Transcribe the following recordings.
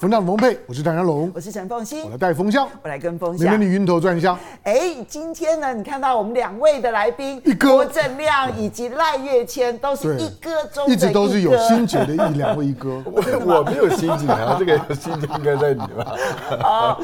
风向龙凤配，我是唐湘龙，我是陈凤馨，我来带风向，我来跟风向，免得你晕头转向。哎，今天呢，你看到我们两位的来宾，一哥郭正亮以及赖月谦，都是一哥中一哥，一直都是有心结的一两位一哥。我 我没有心结啊，这个心结应该在你吧。好，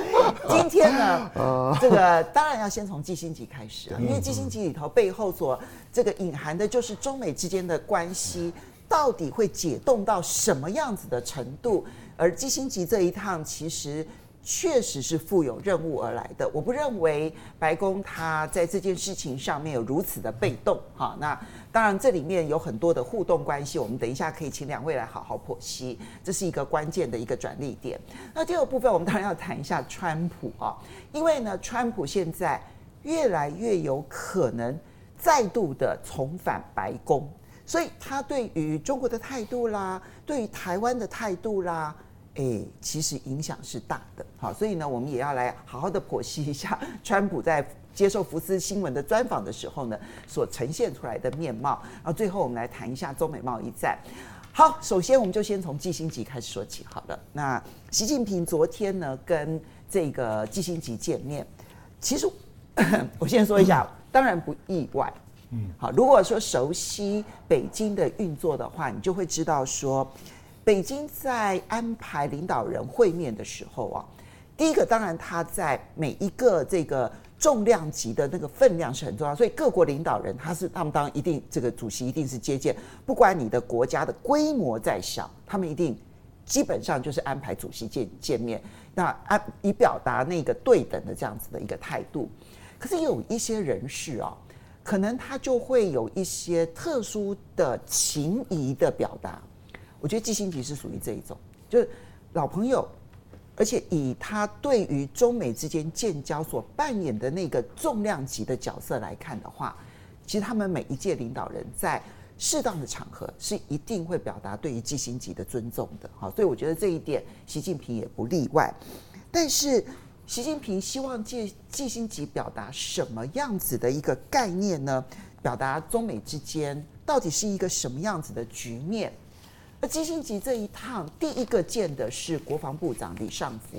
今天呢，这个当然要先从季星级开始啊，因为季星级里头背后所这个隐含的就是中美之间的关系到底会解冻到什么样子的程度。而基辛吉这一趟其实确实是负有任务而来的。我不认为白宫他在这件事情上面有如此的被动。哈，那当然这里面有很多的互动关系，我们等一下可以请两位来好好剖析。这是一个关键的一个转捩点。那第二部分我们当然要谈一下川普啊，因为呢，川普现在越来越有可能再度的重返白宫，所以他对于中国的态度啦，对于台湾的态度啦。哎，其实影响是大的，好，所以呢，我们也要来好好的剖析一下川普在接受福斯新闻的专访的时候呢，所呈现出来的面貌。然后最后我们来谈一下中美贸易战。好，首先我们就先从季辛吉开始说起。好了，那习近平昨天呢跟这个季辛吉见面，其实 我先说一下，当然不意外。嗯，好，如果说熟悉北京的运作的话，你就会知道说。北京在安排领导人会面的时候啊，第一个当然他在每一个这个重量级的那个分量是很重要，所以各国领导人他是他们当一定这个主席一定是接见，不管你的国家的规模再小，他们一定基本上就是安排主席见见面，那安以表达那个对等的这样子的一个态度。可是有一些人士啊，可能他就会有一些特殊的情谊的表达。我觉得季新吉是属于这一种，就是老朋友，而且以他对于中美之间建交所扮演的那个重量级的角色来看的话，其实他们每一届领导人在适当的场合是一定会表达对于季新吉的尊重的，好，所以我觉得这一点习近平也不例外。但是习近平希望借季新吉表达什么样子的一个概念呢？表达中美之间到底是一个什么样子的局面？而季辛吉这一趟第一个见的是国防部长李尚福，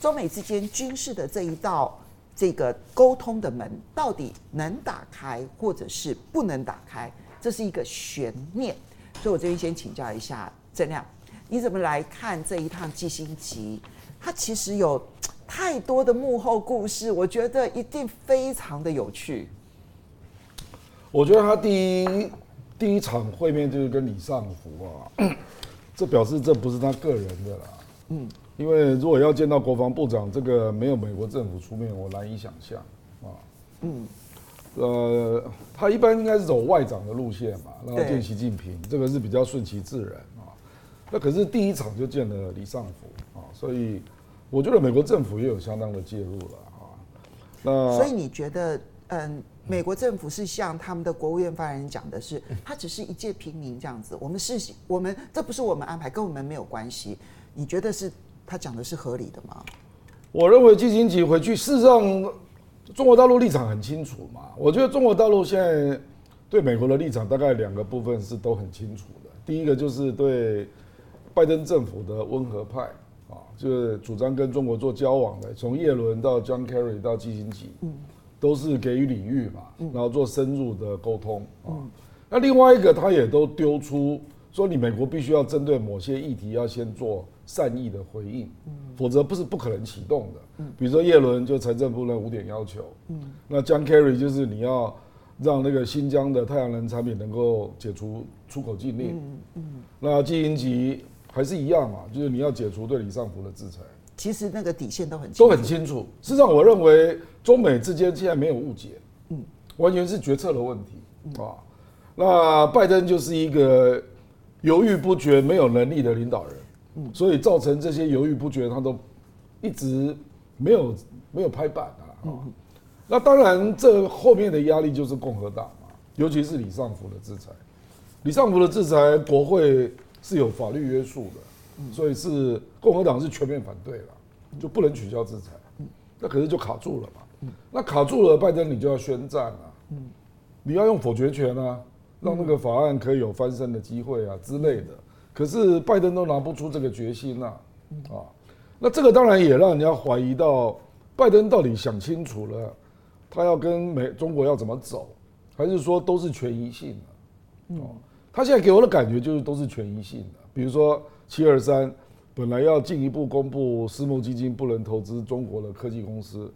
中美之间军事的这一道这个沟通的门到底能打开，或者是不能打开，这是一个悬念。所以我这边先请教一下正亮，你怎么来看这一趟基辛吉？他其实有太多的幕后故事，我觉得一定非常的有趣。我觉得他第一。第一场会面就是跟李尚福啊，这表示这不是他个人的啦。嗯，因为如果要见到国防部长，这个没有美国政府出面，我难以想象啊。嗯，呃，他一般应该是走外长的路线嘛，然后见习近平，这个是比较顺其自然啊。那可是第一场就见了李尚福啊，所以我觉得美国政府也有相当的介入了啊。那所以你觉得，嗯？美国政府是向他们的国务院发言人讲的是，他只是一介平民这样子。我们是，我们这不是我们安排，跟我们没有关系。你觉得是他讲的是合理的吗？我认为基辛格回去，事实上中国大陆立场很清楚嘛。我觉得中国大陆现在对美国的立场大概两个部分是都很清楚的。第一个就是对拜登政府的温和派啊，就是主张跟中国做交往的，从叶伦到 John Kerry 到基辛格，嗯。都是给予礼遇嘛，然后做深入的沟通啊。那另外一个，他也都丢出说，你美国必须要针对某些议题要先做善意的回应，否则不是不可能启动的。比如说叶伦就财政部那五点要求，那 John Kerry 就是你要让那个新疆的太阳能产品能够解除出口禁令，那基辛吉还是一样嘛，就是你要解除对李尚福的制裁。其实那个底线都很都很清楚。事实上，我认为中美之间现在没有误解，嗯，完全是决策的问题啊。那拜登就是一个犹豫不决、没有能力的领导人，嗯，所以造成这些犹豫不决，他都一直没有没有拍板啊。那当然，这后面的压力就是共和党嘛，尤其是李尚福的制裁。李尚福的制裁，国会是有法律约束的。所以是共和党是全面反对了，就不能取消制裁，那可是就卡住了嘛。那卡住了，拜登你就要宣战啊，你要用否决权啊，让那个法案可以有翻身的机会啊之类的。可是拜登都拿不出这个决心呐，啊，那这个当然也让人家怀疑到拜登到底想清楚了，他要跟美中国要怎么走，还是说都是权宜性的？哦，他现在给我的感觉就是都是权宜性的。比如说七二三本来要进一步公布私募基金不能投资中国的科技公司，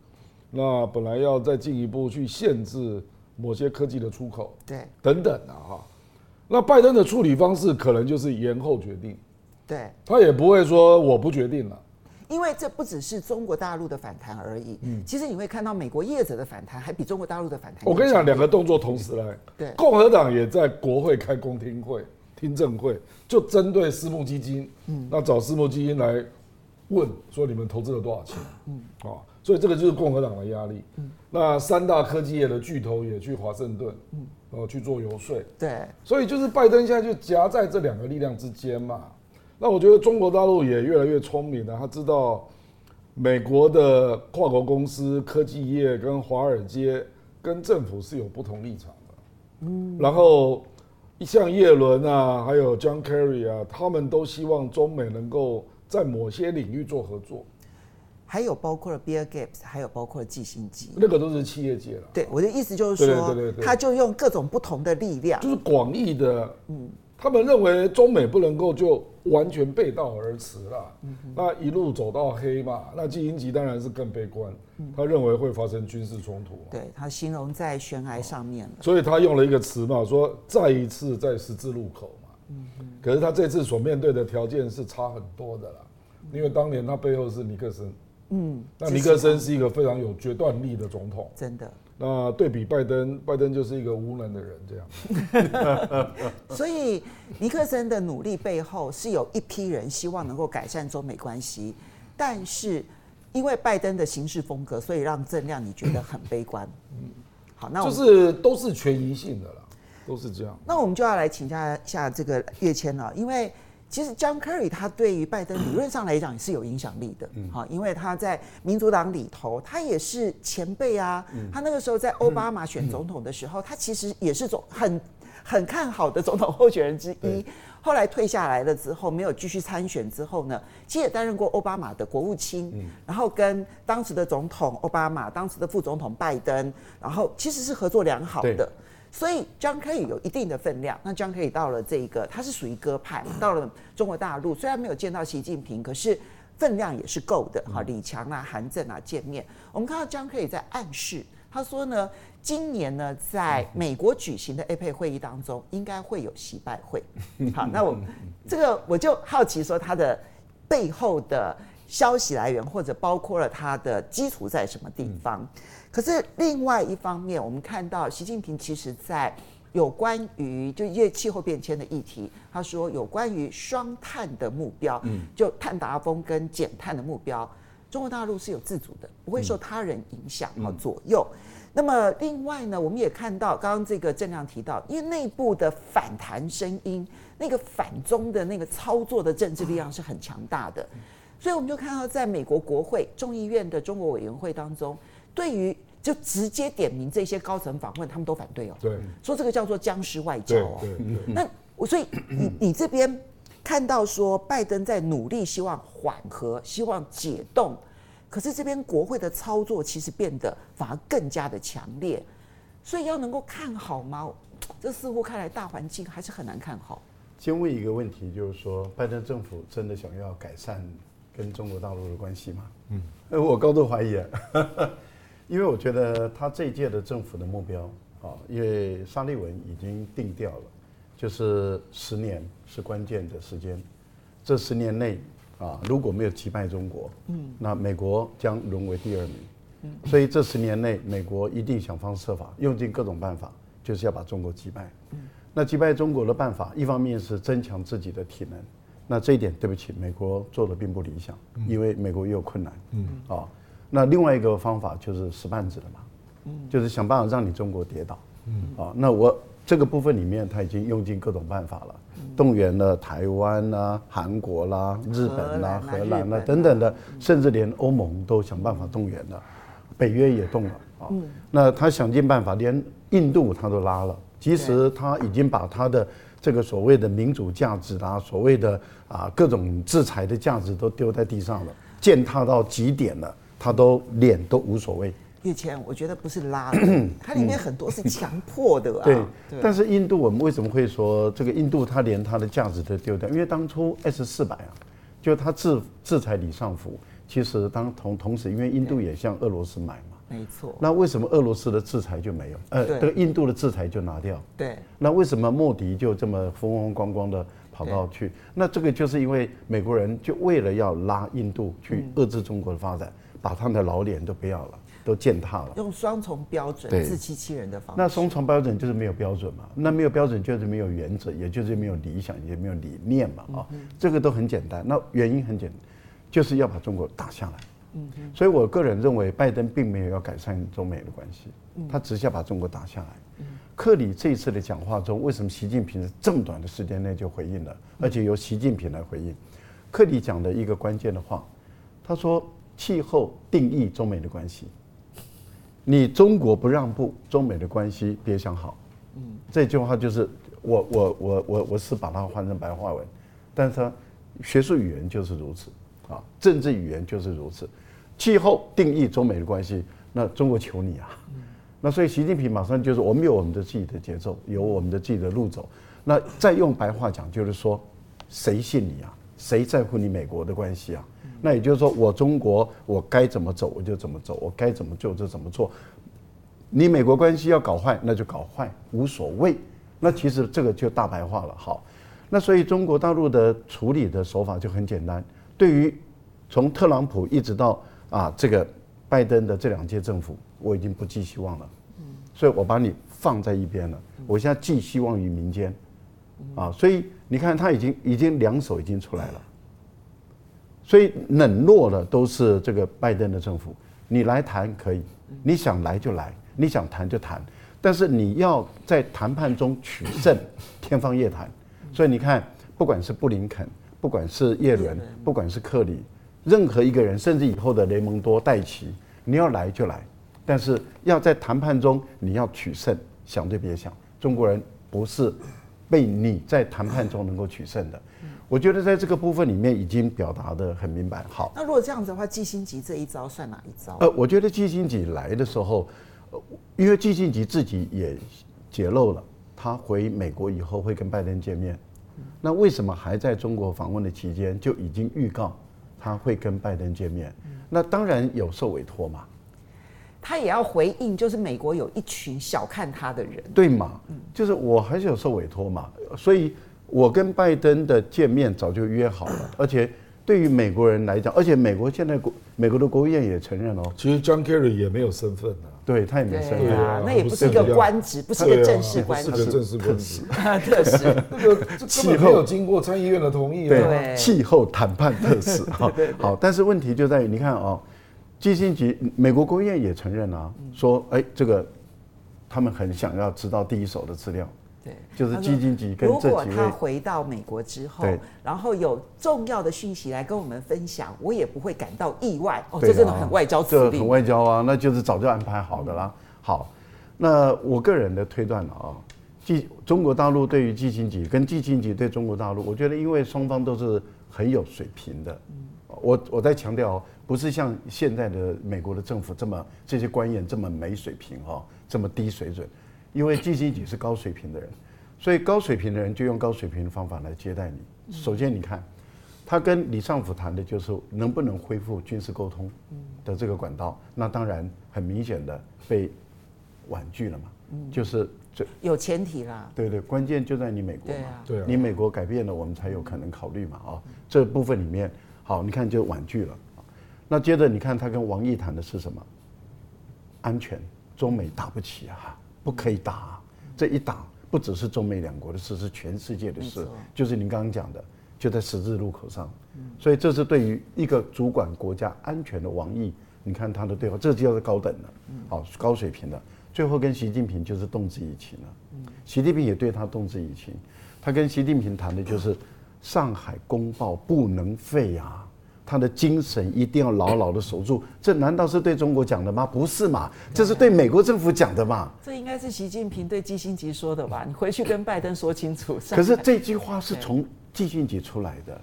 那本来要再进一步去限制某些科技的出口，对，等等的哈。那拜登的处理方式可能就是延后决定，对，他也不会说我不决定了，因为这不只是中国大陆的反弹而已，嗯，其实你会看到美国业者的反弹还比中国大陆的反弹。我跟你讲，两个动作同时来，对，共和党也在国会开公听会、听证会，就针对私募基金，嗯，那找私募基金来问说你们投资了多少钱，嗯，啊，所以这个就是共和党的压力，嗯，那三大科技业的巨头也去华盛顿，嗯。呃，去做游说，对，所以就是拜登现在就夹在这两个力量之间嘛。那我觉得中国大陆也越来越聪明了，他知道美国的跨国公司、科技业跟华尔街跟政府是有不同立场的。嗯，然后像叶伦啊，还有 John Kerry 啊，他们都希望中美能够在某些领域做合作。还有包括了 Bill Gates，还有包括了寄信机，那个都是企业界了。对，我的意思就是说，他就用各种不同的力量，就是广义的。嗯，他们认为中美不能够就完全背道而驰了。嗯，那一路走到黑嘛，那基辛吉当然是更悲观，他认为会发生军事冲突。对，他形容在悬崖上面了，所以他用了一个词嘛，说再一次在十字路口嘛。嗯，可是他这次所面对的条件是差很多的啦，因为当年他背后是尼克森。嗯，那尼克森是一个非常有决断力的总统，真的。那对比拜登，拜登就是一个无能的人，这样。所以尼克森的努力背后是有一批人希望能够改善中美关系，但是因为拜登的行事风格，所以让郑亮你觉得很悲观。嗯，好，那就是都是权宜性的啦，都是这样。那我们就要来请教一下这个跃迁了，因为。其实 John Kerry 他对于拜登理论上来讲也是有影响力的，好，因为他在民主党里头，他也是前辈啊。他那个时候在奥巴马选总统的时候，他其实也是总很很看好的总统候选人之一。后来退下来了之后，没有继续参选之后呢，其实也担任过奥巴马的国务卿，然后跟当时的总统奥巴马、当时的副总统拜登，然后其实是合作良好的。所以 John Kerry 有一定的分量。那 John Kerry 到了这个，他是属于鸽派，到了中国大陆，虽然没有见到习近平，可是分量也是够的。哈，李强啊、韩正啊见面，我们看到 John Kerry 在暗示，他说呢，今年呢，在美国举行的 APEC 会议当中，应该会有习拜会。好，那我这个我就好奇说，他的背后的消息来源，或者包括了它的基础在什么地方？可是另外一方面，我们看到习近平其实在有关于就因为气候变迁的议题，他说有关于双碳的目标，嗯，就碳达峰跟减碳的目标，中国大陆是有自主的，不会受他人影响和左右。那么另外呢，我们也看到刚刚这个郑亮提到，因为内部的反弹声音，那个反中的那个操作的政治力量是很强大的，所以我们就看到在美国国会众议院的中国委员会当中。对于就直接点名这些高层访问，他们都反对哦。对，说这个叫做僵尸外交哦。对对。那我所以你你这边看到说拜登在努力希望缓和、希望解冻，可是这边国会的操作其实变得反而更加的强烈，所以要能够看好吗？这似乎看来大环境还是很难看好。先问一个问题，就是说拜登政府真的想要改善跟中国大陆的关系吗？嗯，我高度怀疑啊。因为我觉得他这一届的政府的目标啊，因为沙利文已经定调了，就是十年是关键的时间，这十年内啊，如果没有击败中国，嗯，那美国将沦为第二名，嗯，所以这十年内美国一定想方设法，用尽各种办法，就是要把中国击败，嗯，那击败中国的办法，一方面是增强自己的体能，那这一点对不起，美国做的并不理想，因为美国也有困难，嗯，啊。那另外一个方法就是使绊子的嘛，嗯，就是想办法让你中国跌倒，嗯，啊，那我这个部分里面他已经用尽各种办法了，动员了台湾啦、韩国啦、日本啦、荷兰啦等等的，甚至连欧盟都想办法动员了，北约也动了啊，那他想尽办法，连印度他都拉了，其实他已经把他的这个所谓的民主价值啊，所谓的啊各种制裁的价值都丢在地上了，践踏到极点了，他都脸都无所谓。以前，我觉得不是拉的，它里面很多是强迫的啊。对，但是印度我们为什么会说这个印度它连它的价值都丢掉？因为当初 S 四百啊，就它制制裁李尚福，其实当同同时，因为印度也向俄罗斯买嘛。没错。那为什么俄罗斯的制裁就没有？呃，这个印度的制裁就拿掉。对。那为什么莫迪就这么风风光光的跑到去？那这个就是因为美国人就为了要拉印度去遏制中国的发展，把他们的老脸都不要了。都践踏了，用双重标准自欺欺人的方式。那双重标准就是没有标准嘛？那没有标准就是没有原则，也就是没有理想，也没有理念嘛？啊、嗯，这个都很简单。那原因很简单，就是要把中国打下来。嗯，所以我个人认为，拜登并没有要改善中美的关系，他只是要把中国打下来。嗯，克里这一次的讲话中，为什么习近平这么短的时间内就回应了，而且由习近平来回应？克里讲的一个关键的话，他说：“气候定义中美的关系。”你中国不让步，中美的关系别想好。嗯，这句话就是我我我我我是把它换成白话文，但是它学术语言就是如此啊，政治语言就是如此。气候定义中美的关系，那中国求你啊。那所以习近平马上就是我们有我们的自己的节奏，有我们的自己的路走。那再用白话讲，就是说谁信你啊？谁在乎你美国的关系啊？那也就是说，我中国我该怎么走我就怎么走，我该怎么做就怎么做。你美国关系要搞坏，那就搞坏，无所谓。那其实这个就大白话了。好，那所以中国大陆的处理的手法就很简单。对于从特朗普一直到啊这个拜登的这两届政府，我已经不寄希望了。所以我把你放在一边了。我现在寄希望于民间。啊，所以你看他已经已经两手已经出来了。所以冷落的都是这个拜登的政府，你来谈可以，你想来就来，你想谈就谈，但是你要在谈判中取胜，天方夜谭。所以你看，不管是布林肯，不管是叶伦，不管是克里，任何一个人，甚至以后的雷蒙多、戴奇，你要来就来，但是要在谈判中你要取胜，想都别想，中国人不是被你在谈判中能够取胜的。我觉得在这个部分里面已经表达的很明白。好，那如果这样子的话，季辛吉这一招算哪一招？呃，我觉得季辛吉来的时候，因为季辛吉自己也揭露了，他回美国以后会跟拜登见面。那为什么还在中国访问的期间就已经预告他会跟拜登见面？那当然有受委托嘛。他也要回应，就是美国有一群小看他的人，对嘛？就是我还是有受委托嘛，所以。我跟拜登的见面早就约好了，而且对于美国人来讲，而且美国现在国美国的国务院也承认哦，其实 John Kerry 也没有身份啊，对他也没升对啊，那也不是一个官职，不是一个正式官职，不是个正式官职，特使，这个气候。没有经过参议院的同意，对，气候谈判特使，好，好，但是问题就在于，你看哦，基辛格，美国国务院也承认啊，说哎，这个他们很想要知道第一手的资料。对，就是基金级跟这。如果他回到美国之后，然后有重要的讯息来跟我们分享，我也不会感到意外。哦，这真的很外交，这很外交啊，那就是早就安排好的啦。好，那我个人的推断了啊，基中国大陆对于基辛级跟基辛级对中国大陆，我觉得因为双方都是很有水平的。我我在强调，不是像现在的美国的政府这么这些官员这么没水平哈，这么低水准。因为基辛格是高水平的人，所以高水平的人就用高水平的方法来接待你。首先，你看，他跟李尚福谈的就是能不能恢复军事沟通的这个管道，那当然很明显的被婉拒了嘛。就是这有前提啦。对对，关键就在你美国嘛。对啊。你美国改变了，我们才有可能考虑嘛。啊，这部分里面，好，你看就婉拒了。那接着你看他跟王毅谈的是什么？安全，中美打不起啊。不可以打，这一打不只是中美两国的事，是全世界的事。就是您刚刚讲的，就在十字路口上。所以这是对于一个主管国家安全的王毅，你看他的对话，这就叫做高等的，好高水平的。最后跟习近平就是动之以情了。习近平也对他动之以情，他跟习近平谈的就是上海公报不能废啊。他的精神一定要牢牢的守住。这难道是对中国讲的吗？不是嘛，这是对美国政府讲的嘛。这应该是习近平对基辛吉说的吧？你回去跟拜登说清楚。可是这句话是从基辛吉出来的，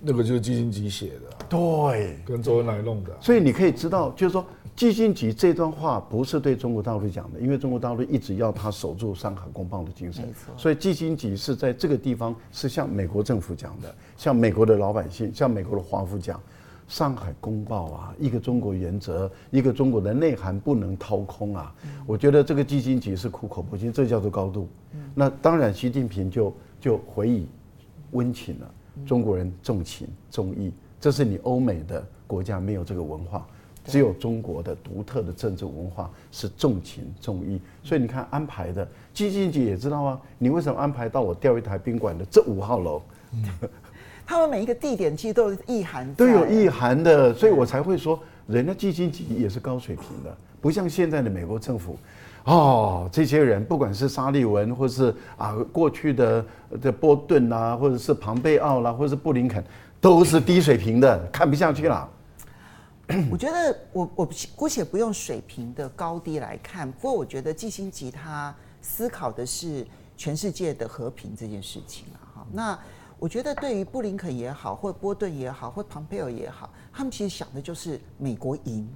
那个就是基辛吉写的，对，跟周恩来弄的。所以你可以知道，就是说。基辛吉这段话不是对中国大陆讲的，因为中国大陆一直要他守住上海公报的精神，所以基辛吉是在这个地方是向美国政府讲的，向美国的老百姓，向美国的华府讲，上海公报啊，一个中国原则，一个中国的内涵不能掏空啊。我觉得这个基辛吉是苦口婆心，这叫做高度。那当然，习近平就就回以温情了。中国人重情重义，这是你欧美的国家没有这个文化。只有中国的独特的政治文化是重情重义，所以你看安排的，基辛格也知道啊，你为什么安排到我钓鱼台宾馆的这五号楼？嗯，他们每一个地点其实都有意涵，都有意涵的，所以我才会说，人家基辛格也是高水平的，不像现在的美国政府，哦，这些人不管是沙利文，或是啊过去的的波顿啊，或者是庞贝奥啦，或者是布林肯，都是低水平的，看不下去了。我觉得我我姑且不用水平的高低来看，不过我觉得基辛格他思考的是全世界的和平这件事情啊。哈，那我觉得对于布林肯也好，或波顿也好，或庞佩尔也好，他们其实想的就是美国赢。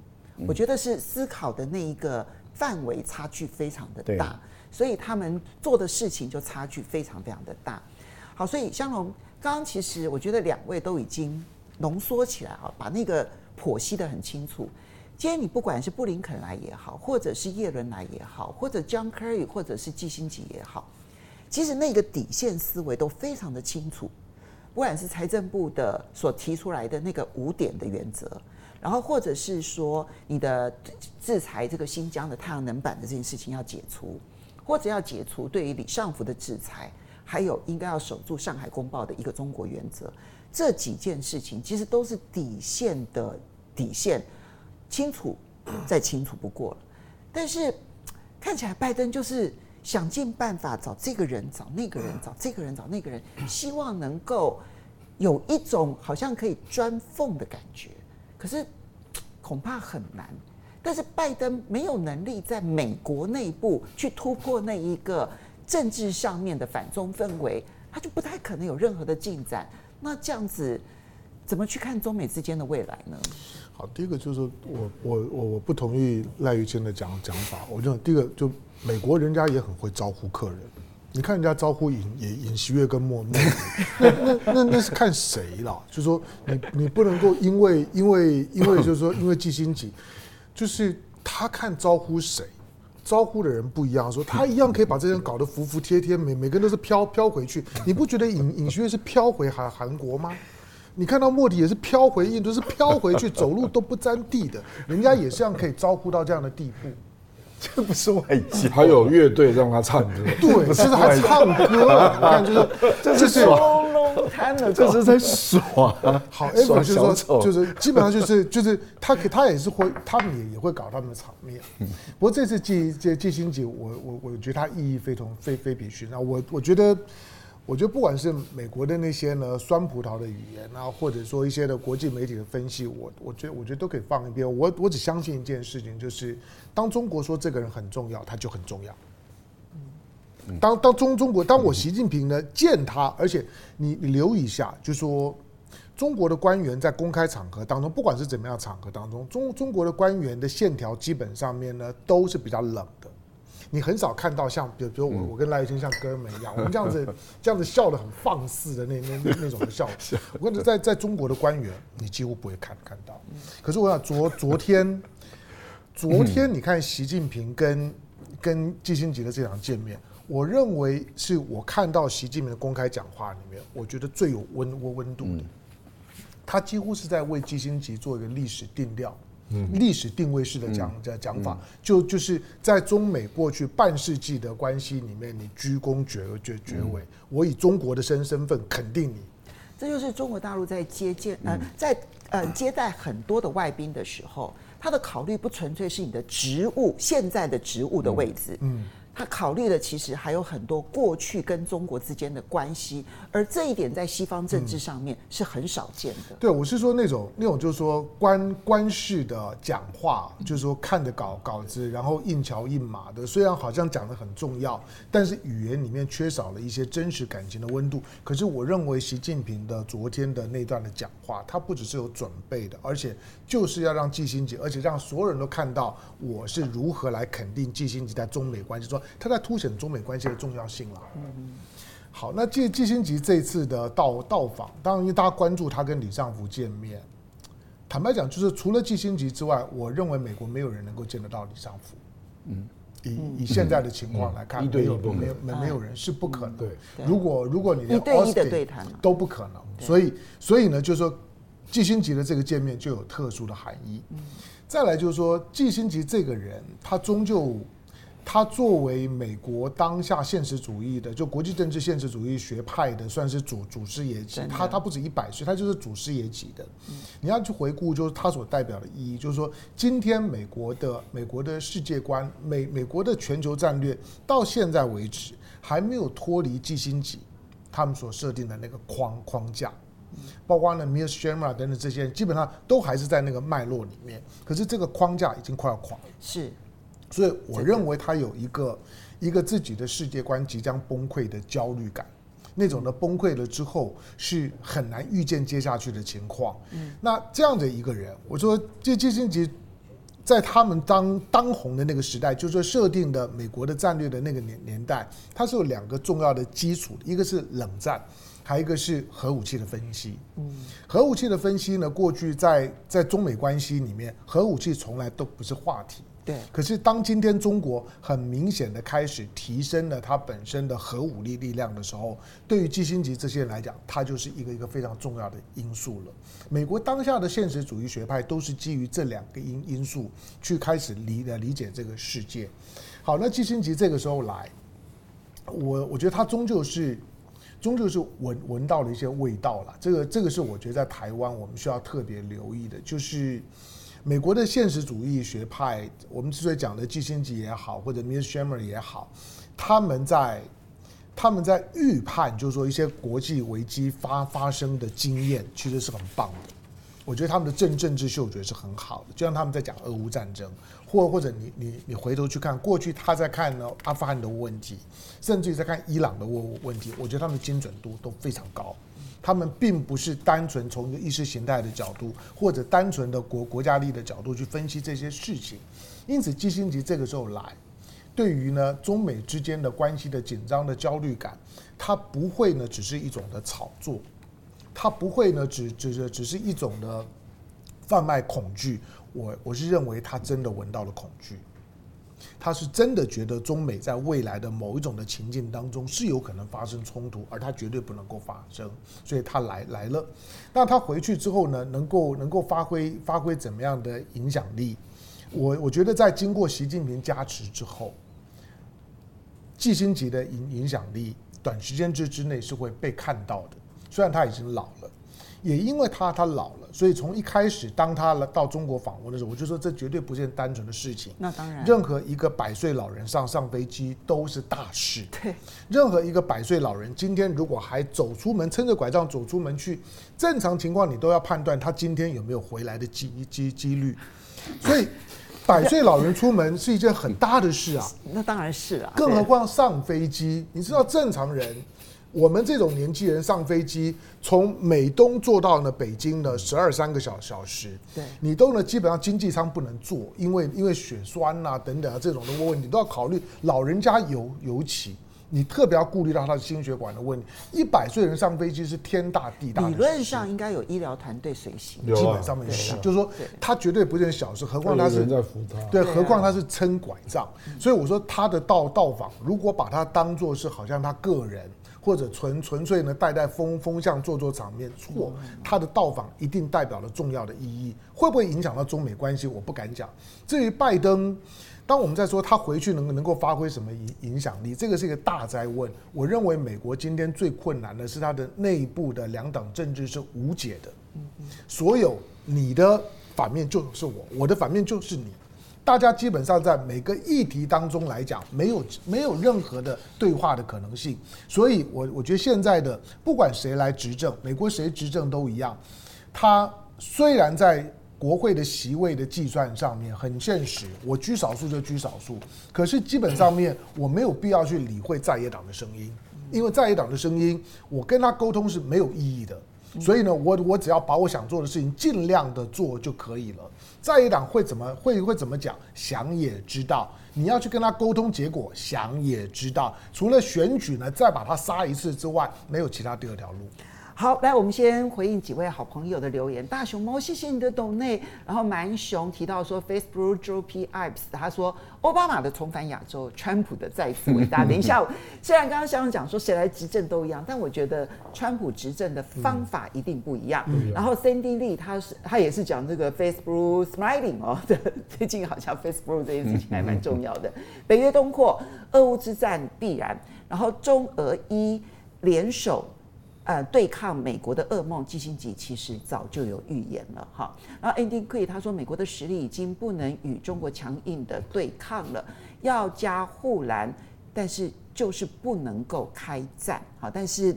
我觉得是思考的那一个范围差距非常的大，所以他们做的事情就差距非常非常的大。好，所以香龙刚刚其实我觉得两位都已经浓缩起来啊，把那个。剖析得很清楚。今天你不管是布林肯来也好，或者是叶伦来也好，或者 John Kerry，或者是基辛格也好，其实那个底线思维都非常的清楚。不管是财政部的所提出来的那个五点的原则，然后或者是说你的制裁这个新疆的太阳能板的这件事情要解除，或者要解除对于李尚福的制裁，还有应该要守住上海公报的一个中国原则。这几件事情其实都是底线的底线，清楚再清楚不过了。但是看起来拜登就是想尽办法找这个人，找那个人，找这个人，找那个人，希望能够有一种好像可以钻缝的感觉。可是 恐怕很难。但是拜登没有能力在美国内部去突破那一个政治上面的反中氛围，他就不太可能有任何的进展。那这样子，怎么去看中美之间的未来呢？好，第一个就是我我我我不同意赖玉清的讲讲法。我认为第一个就美国人家也很会招呼客人，你看人家招呼尹尹尹锡悦跟莫莫，那那那那是看谁啦？就是说你你不能够因为因为因为就是说因为基辛格，就是他看招呼谁。招呼的人不一样，说 他一样可以把这些人搞得服服帖帖，每每个人都是飘飘回去。你不觉得尹尹锡悦是飘回韩韩国吗？你看到莫迪也是飘回印度，是飘回去，走路都不沾地的，人家也是这样可以招呼到这样的地步。这不是外交，还有乐队让他唱歌，对，是还唱歌，你看就 是这是隆隆瘫了，这是在耍。好，F 就是说，就是基本上就是 就是他他也是会，他们也也会搞他们的场面。不过这次季这季星节，我我我觉得它意义非同非非比寻常。我我觉得。我觉得不管是美国的那些呢酸葡萄的语言啊，或者说一些的国际媒体的分析，我我觉得我觉得都可以放一边。我我只相信一件事情，就是当中国说这个人很重要，他就很重要。当当中中国当我习近平呢见他，而且你你留意一下，就是说中国的官员在公开场合当中，不管是怎么样场合当中，中中国的官员的线条基本上面呢都是比较冷的。你很少看到像，比如，比如我，我跟赖玉清像哥们一样，我们这样子，这样子笑的很放肆的那那那那种的笑。我跟你在在中国的官员，你几乎不会看看到。可是我想昨昨天，昨天你看习近平跟跟基辛格的这场见面，我认为是我看到习近平的公开讲话里面，我觉得最有温温温度的。他几乎是在为基辛格做一个历史定调。历史定位式的讲讲讲法，就就是在中美过去半世纪的关系里面，你居功绝绝绝伟，我以中国的身身份肯定你。这就是中国大陆在接见呃，在呃接待很多的外宾的时候，他的考虑不纯粹是你的职务现在的职务的位置，嗯，他考虑的其实还有很多过去跟中国之间的关系，而这一点在西方政治上面是很少见的。对，我是说那种那种就是说官官式的讲话，就是说看着稿稿子，然后硬桥硬马的，虽然好像讲的很重要，但是语言里面缺少了一些真实感情的温度。可是我认为习近平的昨天的那段的讲话，他不只是有准备的，而且就是要让季新杰，而且让所有人都看到我是如何来肯定季新杰在中美关系说。他在凸显中美关系的重要性了。嗯，好，那季季新吉这次的到到访，当然因为大家关注他跟李尚福见面。坦白讲，就是除了季新吉之外，我认为美国没有人能够见得到李尚福。嗯，以以现在的情况来看，没有没有没没有人是不可能。对，如果如果你连一对一的对谈都不可能，所以所以呢，就是说季新吉的这个见面就有特殊的含义。再来就是说，季新吉这个人，他终究。他作为美国当下现实主义的，就国际政治现实主义学派的，算是祖祖师爷级。他他不止一百岁，他就是祖师爷级的。你要去回顾，就是他所代表的意义，就是说，今天美国的美国的世界观，美美国的全球战略，到现在为止还没有脱离基辛级他们所设定的那个框框架，包括呢，Mirs Shermer 等等这些人，基本上都还是在那个脉络里面。可是这个框架已经快要垮了。是。所以我认为他有一个一个自己的世界观即将崩溃的焦虑感，那种的崩溃了之后是很难预见接下去的情况。嗯，那这样的一个人，我说这季辛吉在他们当当红的那个时代，就是说设定的美国的战略的那个年年代，它是有两个重要的基础，一个是冷战，还有一个是核武器的分析。嗯，核武器的分析呢，过去在在中美关系里面，核武器从来都不是话题。对，可是当今天中国很明显的开始提升了它本身的核武力力量的时候，对于基辛格这些人来讲，它就是一个一个非常重要的因素了。美国当下的现实主义学派都是基于这两个因因素去开始理的理解这个世界。好，那基辛格这个时候来，我我觉得他终究是终究是闻闻到了一些味道了。这个这个是我觉得在台湾我们需要特别留意的，就是。美国的现实主义学派，我们之所以讲的季辛吉也好，或者 Mirs Shermer 也好，他们在他们在预判，就是说一些国际危机发发生的经验，其实是很棒的。我觉得他们的政政治嗅觉是很好的，就像他们在讲俄乌战争，或或者你你你回头去看过去他在看呢阿富汗的问题，甚至于在看伊朗的问问题，我觉得他们精准度都非常高。他们并不是单纯从一个意识形态的角度，或者单纯的国国家利益的角度去分析这些事情，因此基辛吉这个时候来，对于呢中美之间的关系的紧张的焦虑感，他不会呢只是一种的炒作，他不会呢只只是只是一种的贩卖恐惧，我我是认为他真的闻到了恐惧。他是真的觉得中美在未来的某一种的情境当中是有可能发生冲突，而他绝对不能够发生，所以他来来了。那他回去之后呢，能够能够发挥发挥怎么样的影响力？我我觉得在经过习近平加持之后，季辛吉的影影响力短时间之之内是会被看到的，虽然他已经老。也因为他他老了，所以从一开始当他来到中国访问的时候，我就说这绝对不是单纯的事情。那当然，任何一个百岁老人上上飞机都是大事。对，任何一个百岁老人今天如果还走出门，撑着拐杖走出门去，正常情况你都要判断他今天有没有回来的机机几率。所以，百岁老人出门是一件很大的事啊。那当然是啊，更何况上飞机，你知道正常人。我们这种年纪人上飞机，从美东坐到呢北京呢十二三个小小时，对，你都呢基本上经济舱不能坐，因为因为血栓呐、啊、等等啊这种的问题都要考虑，老人家尤尤其，你特别要顾虑到他的心血管的问题。一百岁人上飞机是天大地大，理论上应该有医疗团队随行，基本上面是，就是说他绝对不是小事，何况他是在扶他，对，何况他是撑拐杖，所以我说他的到到访，如果把他当做是好像他个人。或者纯纯粹呢带带风风向做做场面，错，他的到访一定代表了重要的意义，会不会影响到中美关系？我不敢讲。至于拜登，当我们在说他回去能能够发挥什么影影响力，这个是一个大灾问。我认为美国今天最困难的是他的内部的两党政治是无解的，所有你的反面就是我，我的反面就是你。大家基本上在每个议题当中来讲，没有没有任何的对话的可能性。所以我我觉得现在的不管谁来执政，美国谁执政都一样。他虽然在国会的席位的计算上面很现实，我居少数就居少数，可是基本上面我没有必要去理会在野党的声音，因为在野党的声音，我跟他沟通是没有意义的。所以呢，我我只要把我想做的事情尽量的做就可以了。在野党会怎么会会怎么讲，想也知道。你要去跟他沟通结果，想也知道。除了选举呢，再把他杀一次之外，没有其他第二条路。好，来，我们先回应几位好朋友的留言。大熊猫，谢谢你的懂内。然后蛮熊提到说，Facebook Joe P Ives，他说奥巴马的重返亚洲，川普的再次伟大。等一下，虽然刚刚香港讲说谁来执政都一样，但我觉得川普执政的方法一定不一样。嗯、然后 Cindy Lee，他是他也是讲这个 Facebook Smiling 哦，最近好像 Facebook 这件事情还蛮重要的。北约东扩，俄乌之战必然。然后中俄伊联手。呃，对抗美国的噩梦，基辛吉其实早就有预言了哈。然后 Andy Quay 他说，美国的实力已经不能与中国强硬的对抗了，要加护栏，但是就是不能够开战。好，但是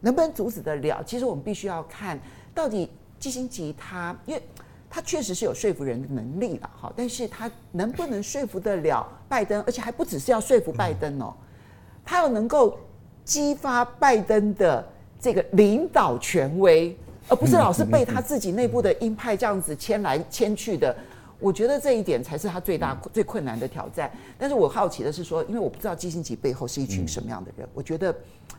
能不能阻止得了？其实我们必须要看到底基辛吉他，因为他确实是有说服人的能力了哈，但是他能不能说服得了拜登？而且还不只是要说服拜登哦，他要能够激发拜登的。这个领导权威，而不是老是被他自己内部的鹰派这样子牵来牵去的。我觉得这一点才是他最大最困难的挑战。但是我好奇的是说，因为我不知道季辛吉背后是一群什么样的人，我觉得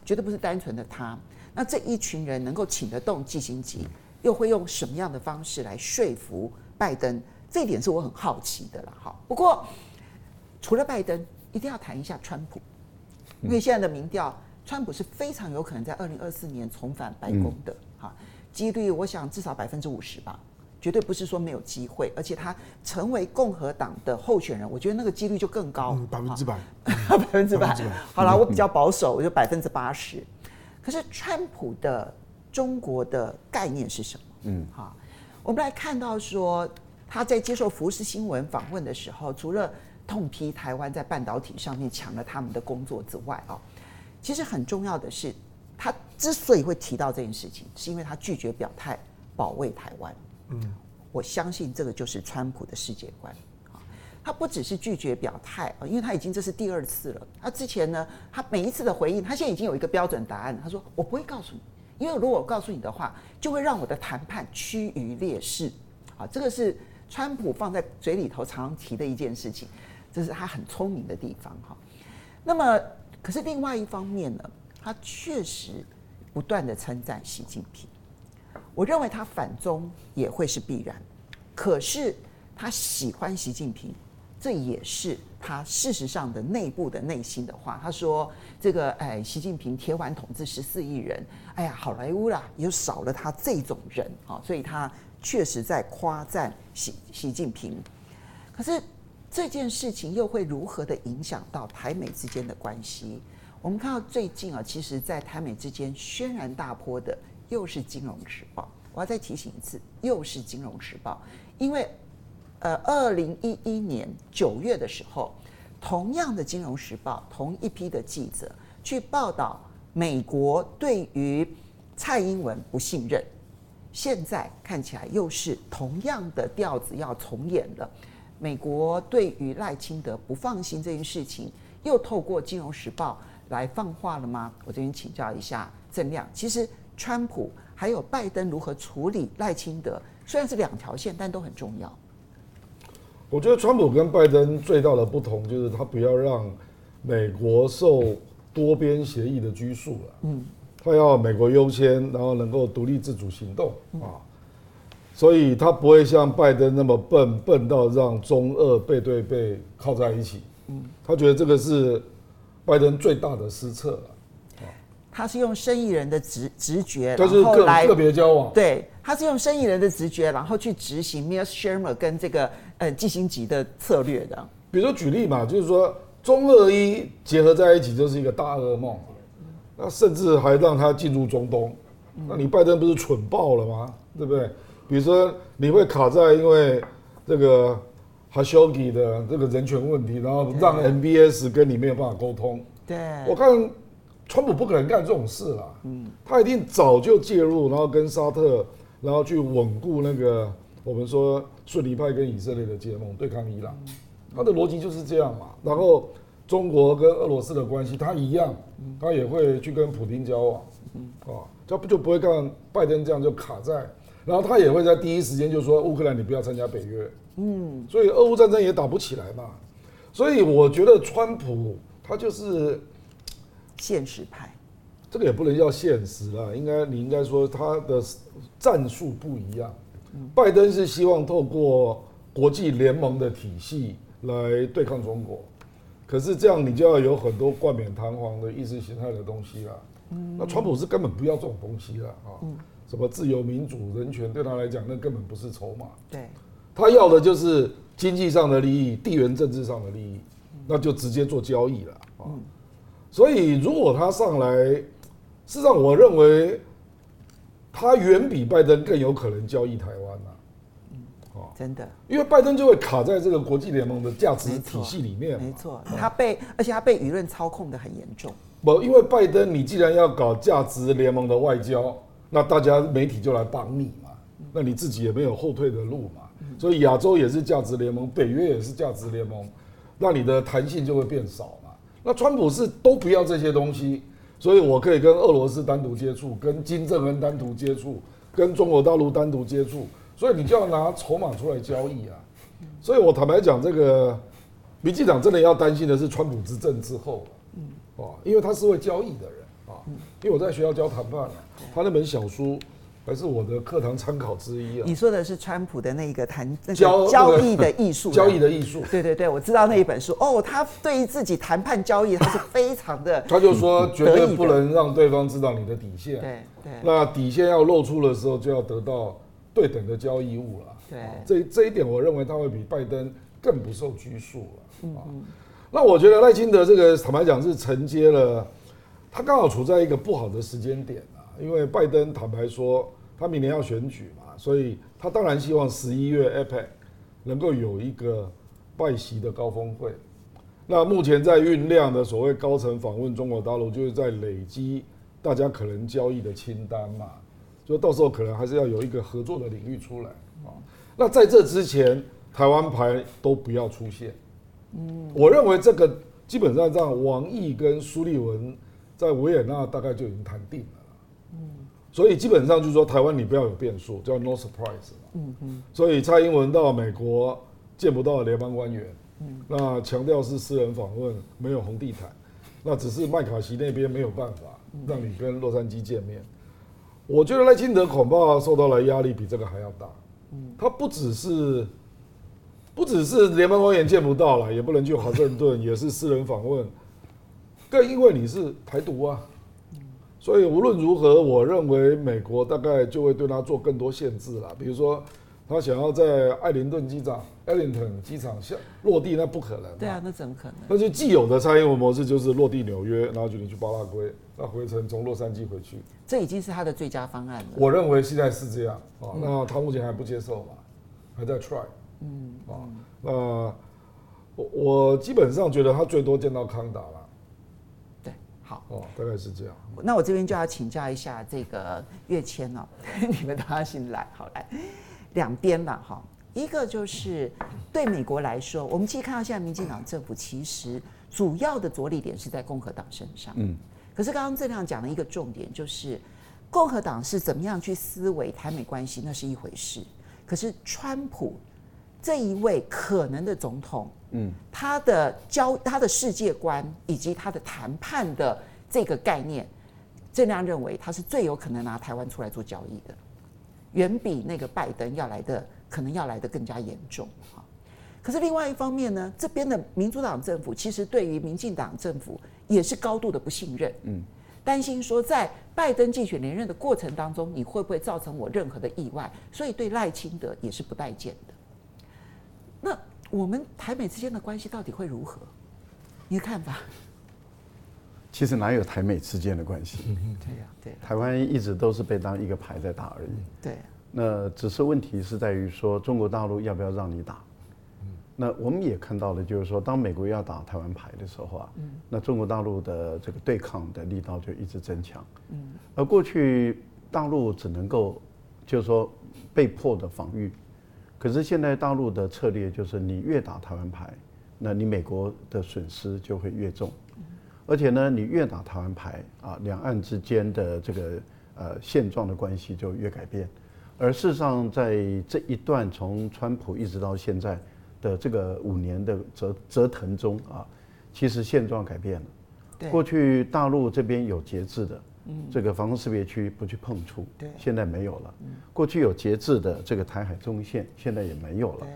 绝对不是单纯的他。那这一群人能够请得动季辛吉，又会用什么样的方式来说服拜登？这一点是我很好奇的了。哈，不过除了拜登，一定要谈一下川普，因为现在的民调。川普是非常有可能在二零二四年重返白宫的，哈，几率我想至少百分之五十吧，绝对不是说没有机会，而且他成为共和党的候选人，我觉得那个几率就更高，百分之百，百分之百。好了，我比较保守，我就百分之八十。可是川普的中国的概念是什么？嗯，哈，我们来看到说他在接受福斯新闻访问的时候，除了痛批台湾在半导体上面抢了他们的工作之外，啊。其实很重要的是，他之所以会提到这件事情，是因为他拒绝表态保卫台湾。嗯，我相信这个就是川普的世界观。他不只是拒绝表态啊，因为他已经这是第二次了。他之前呢，他每一次的回应，他现在已经有一个标准答案。他说：“我不会告诉你，因为如果我告诉你的话，就会让我的谈判趋于劣势。”啊，这个是川普放在嘴里头常常提的一件事情，这是他很聪明的地方哈。那么。可是另外一方面呢，他确实不断的称赞习近平，我认为他反中也会是必然。可是他喜欢习近平，这也是他事实上的内部的内心的话。他说：“这个哎，习近平铁腕统治十四亿人，哎呀，好莱坞啦，又少了他这种人啊，所以他确实在夸赞习习近平。可是。”这件事情又会如何的影响到台美之间的关系？我们看到最近啊，其实，在台美之间轩然大波的又是《金融时报》。我要再提醒一次，又是《金融时报》，因为呃，二零一一年九月的时候，同样的《金融时报》同一批的记者去报道美国对于蔡英文不信任，现在看起来又是同样的调子要重演了。美国对于赖清德不放心这件事情，又透过《金融时报》来放话了吗？我这边请教一下郑亮。其实，川普还有拜登如何处理赖清德，虽然是两条线，但都很重要。我觉得川普跟拜登最大的不同就是他不要让美国受多边协议的拘束了。嗯，他要美国优先，然后能够独立自主行动啊。所以他不会像拜登那么笨，笨到让中俄背对背靠在一起。嗯，他觉得这个是拜登最大的失策了。他是用生意人的直直觉，然后来个别交往。对，他是用生意人的直觉，然后去执行 Milos Shermer 跟这个呃季辛级的策略的。比如说举例嘛，就是说中俄一结合在一起就是一个大噩梦，那甚至还让他进入中东，那你拜登不是蠢爆了吗？对不对？比如说，你会卡在因为这个 Khashoggi 的这个人权问题，然后让 MBS 跟你没有办法沟通。对，我看川普不可能干这种事啦。嗯，他一定早就介入，然后跟沙特，然后去稳固那个我们说逊尼派跟以色列的结盟，对抗伊朗。他的逻辑就是这样嘛。然后中国跟俄罗斯的关系，他一样，他也会去跟普京交往。嗯，啊，他不就不会干拜登这样就卡在，然后他也会在第一时间就说乌克兰你不要参加北约。嗯，所以俄乌战争也打不起来嘛。所以我觉得川普他就是现实派，这个也不能叫现实啦，应该你应该说他的战术不一样。拜登是希望透过国际联盟的体系来对抗中国，可是这样你就要有很多冠冕堂皇的意识形态的东西了。那川普是根本不要这种东西了啊，什么自由民主人权对他来讲那根本不是筹码。对。他要的就是经济上的利益、地缘政治上的利益，那就直接做交易了啊。所以如果他上来，事实上我认为他远比拜登更有可能交易台湾呐。真的，因为拜登就会卡在这个国际联盟的价值体系里面。没错，他被而且他被舆论操控的很严重。不，因为拜登，你既然要搞价值联盟的外交，那大家媒体就来帮你嘛，那你自己也没有后退的路嘛。所以亚洲也是价值联盟，北约也是价值联盟，那你的弹性就会变少嘛。那川普是都不要这些东西，所以我可以跟俄罗斯单独接触，跟金正恩单独接触，跟中国大陆单独接触，所以你就要拿筹码出来交易啊。所以我坦白讲，这个民进党真的要担心的是川普执政之后，哦，因为他是会交易的人，因为我在学校教谈判，他那本小书。还是我的课堂参考之一啊！你说的是川普的那个谈那个交易的艺术，交易的艺术。对对对，我知道那一本书哦。他对于自己谈判交易，他是非常的。他就说绝对不能让对方知道你的底线。对对。那底线要露出的时候，就要得到对等的交易物了。对。这这一点，我认为他会比拜登更不受拘束了。嗯嗯。那我觉得赖清德这个坦白讲是承接了，他刚好处在一个不好的时间点啊。因为拜登坦白说，他明年要选举嘛，所以他当然希望十一月 APEC 能够有一个拜席的高峰会。那目前在酝酿的所谓高层访问中国大陆，就是在累积大家可能交易的清单嘛，就到时候可能还是要有一个合作的领域出来啊。那在这之前，台湾牌都不要出现。嗯，我认为这个基本上让，王毅跟苏立文在维也纳大概就已经谈定了。所以基本上就是说，台湾你不要有变数，叫 no surprise 嗯嗯。所以蔡英文到美国见不到联邦官员，嗯，那强调是私人访问，没有红地毯，那只是麦卡锡那边没有办法让你跟洛杉矶见面。我觉得赖清德恐怕受到了压力比这个还要大。嗯，他不只是不只是联邦官员见不到了，也不能去华盛顿，也是私人访问，更因为你是台独啊。所以无论如何，我认为美国大概就会对他做更多限制了。比如说，他想要在艾灵顿机场、艾灵顿机场下落地，那不可能。对啊，那怎么可能？那就既有的蔡英文模式就是落地纽约，然后就你去巴拉圭，那回程从洛杉矶回去。这已经是他的最佳方案了。我认为现在是这样啊。那他目前还不接受嘛？还在 try。嗯。啊，那我我基本上觉得他最多见到康达了。好哦，大概是这样。那我这边就要请教一下这个跃迁哦，你们都要先来，好来，两边吧哈。一个就是对美国来说，我们其实看到现在民进党政府其实主要的着力点是在共和党身上。嗯。可是刚刚这样讲的一个重点就是，共和党是怎么样去思维台美关系，那是一回事。可是川普这一位可能的总统。嗯，他的交他的世界观以及他的谈判的这个概念，这样认为他是最有可能拿台湾出来做交易的，远比那个拜登要来的可能要来的更加严重哈。可是另外一方面呢，这边的民主党政府其实对于民进党政府也是高度的不信任，嗯，担心说在拜登竞选连任的过程当中，你会不会造成我任何的意外，所以对赖清德也是不待见的。那。我们台美之间的关系到底会如何？你的看法？其实哪有台美之间的关系？对呀，对。台湾一直都是被当一个牌在打而已。对。那只是问题是在于说，中国大陆要不要让你打？那我们也看到了，就是说，当美国要打台湾牌的时候啊，嗯，那中国大陆的这个对抗的力道就一直增强，嗯，而过去大陆只能够，就是说被迫的防御，可是现在大陆的策略就是，你越打台湾牌，那你美国的损失就会越重，而且呢，你越打台湾牌啊，两岸之间的这个呃现状的关系就越改变，而事实上在这一段从川普一直到现在。的这个五年的折折腾中啊，其实现状改变了。对，过去大陆这边有节制的，嗯，这个防空识别区不去碰触，对，现在没有了。过去有节制的这个台海中线，现在也没有了。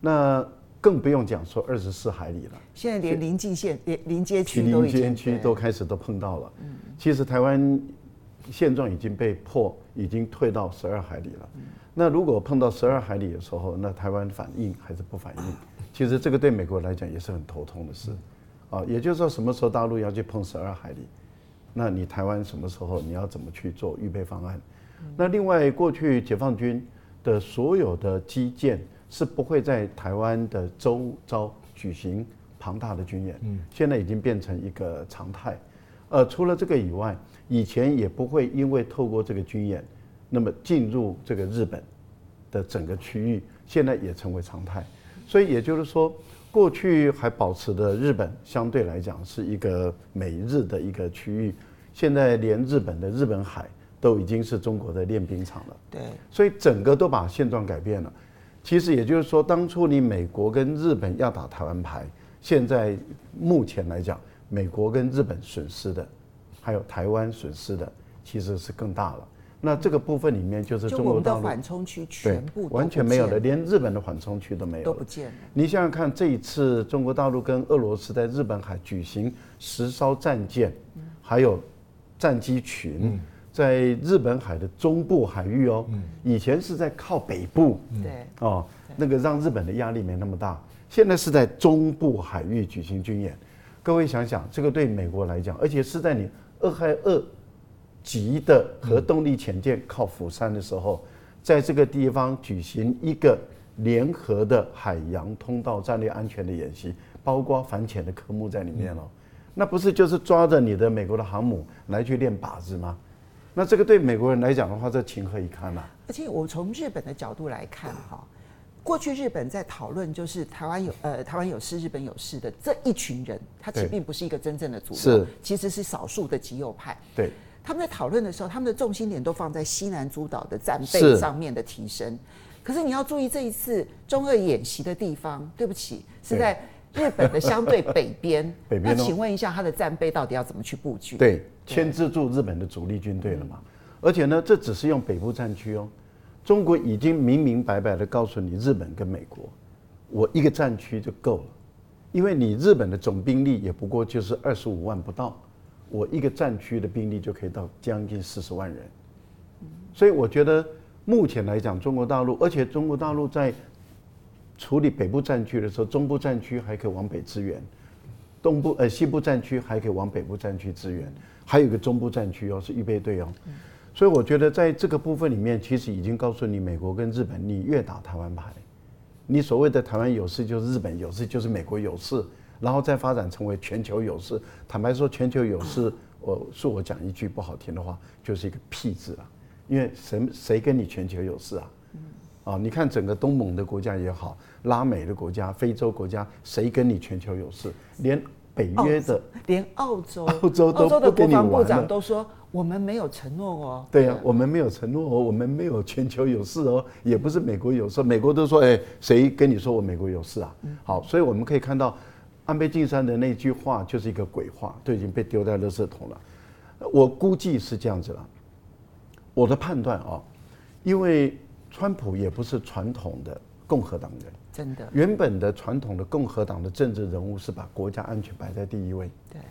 那更不用讲说二十四海里了。现在连临近线、连临街区临街区都开始都碰到了。嗯，其实台湾现状已经被迫已经退到十二海里了。那如果碰到十二海里的时候，那台湾反应还是不反应？其实这个对美国来讲也是很头痛的事，啊，也就是说什么时候大陆要去碰十二海里，那你台湾什么时候你要怎么去做预备方案？那另外过去解放军的所有的基建是不会在台湾的周遭举行庞大的军演，现在已经变成一个常态。呃，除了这个以外，以前也不会因为透过这个军演。那么进入这个日本的整个区域，现在也成为常态。所以也就是说，过去还保持的日本相对来讲是一个美日的一个区域，现在连日本的日本海都已经是中国的练兵场了。对，所以整个都把现状改变了。其实也就是说，当初你美国跟日本要打台湾牌，现在目前来讲，美国跟日本损失的，还有台湾损失的，其实是更大了。那这个部分里面就是中国大陆缓冲区全部完全没有了，连日本的缓冲区都没有，都不见了。你想想看，这一次中国大陆跟俄罗斯在日本海举行十艘战舰，还有战机群，在日本海的中部海域哦，以前是在靠北部，对，哦，那个让日本的压力没那么大，现在是在中部海域举行军演。各位想想，这个对美国来讲，而且是在你俄亥俄。级的核动力潜舰靠釜山的时候，在这个地方举行一个联合的海洋通道战略安全的演习，包括反潜的科目在里面了。那不是就是抓着你的美国的航母来去练靶子吗？那这个对美国人来讲的话，这情何以堪呐？而且我从日本的角度来看哈，过去日本在讨论就是台湾有呃台湾有事，日本有事的这一群人，他其实并不是一个真正的主流，是其实是少数的极右派。对。他们在讨论的时候，他们的重心点都放在西南诸岛的战备上面的提升。可是你要注意，这一次中俄演习的地方，对不起，是在日本的相对北边。北边。那请问一下，他的战备到底要怎么去布局？对，牵制住日本的主力军队了嘛？而且呢，这只是用北部战区哦。中国已经明明白白的告诉你，日本跟美国，我一个战区就够了，因为你日本的总兵力也不过就是二十五万不到。我一个战区的兵力就可以到将近四十万人，所以我觉得目前来讲，中国大陆，而且中国大陆在处理北部战区的时候，中部战区还可以往北支援，东部呃西部战区还可以往北部战区支援，还有一个中部战区哦是预备队哦，所以我觉得在这个部分里面，其实已经告诉你，美国跟日本，你越打台湾牌，你所谓的台湾有事就是日本有事就是美国有事。然后再发展成为全球有事。坦白说，全球有事，我恕我讲一句不好听的话，就是一个屁字啊！因为谁谁跟你全球有事啊？啊，你看整个东盟的国家也好，拉美的国家、非洲国家，谁跟你全球有事？连北约的，连澳洲，澳洲都不跟你玩了。国防部长都说，我们没有承诺哦。对呀，我们没有承诺哦，我们没有全球有事哦，也不是美国有事。美国都说，哎，谁跟你说我美国有事啊？好，所以我们可以看到。安倍晋三的那句话就是一个鬼话，都已经被丢在垃圾桶了。我估计是这样子了，我的判断啊，因为川普也不是传统的共和党人，真的，原本的传统的共和党的政治人物是把国家安全摆在第一位。对，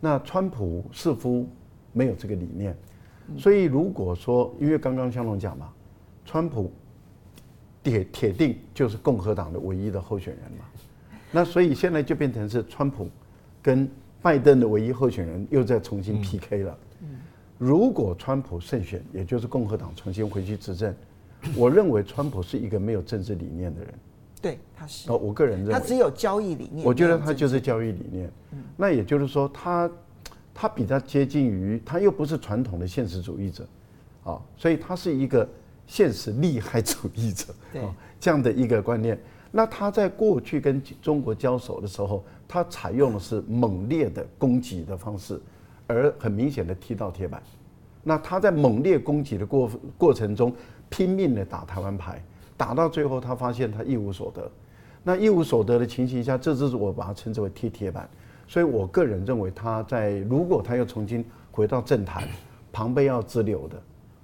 那川普似乎没有这个理念，所以如果说，因为刚刚香龙讲嘛，川普铁铁定就是共和党的唯一的候选人嘛。那所以现在就变成是川普跟拜登的唯一候选人又在重新 PK 了。如果川普胜选，也就是共和党重新回去执政，我认为川普是一个没有政治理念的人。对，他是。哦，我个人认为他只有交易理念。我觉得他就是交易理念。嗯，那也就是说，他他比较接近于，他又不是传统的现实主义者，啊，所以他是一个现实利害主义者，对，这样的一个观念。那他在过去跟中国交手的时候，他采用的是猛烈的攻击的方式，而很明显的踢到铁板。那他在猛烈攻击的过过程中，拼命的打台湾牌，打到最后，他发现他一无所得。那一无所得的情形下，这就是我把它称之为贴铁板。所以我个人认为，他在如果他又重新回到政坛，庞贝要支流的，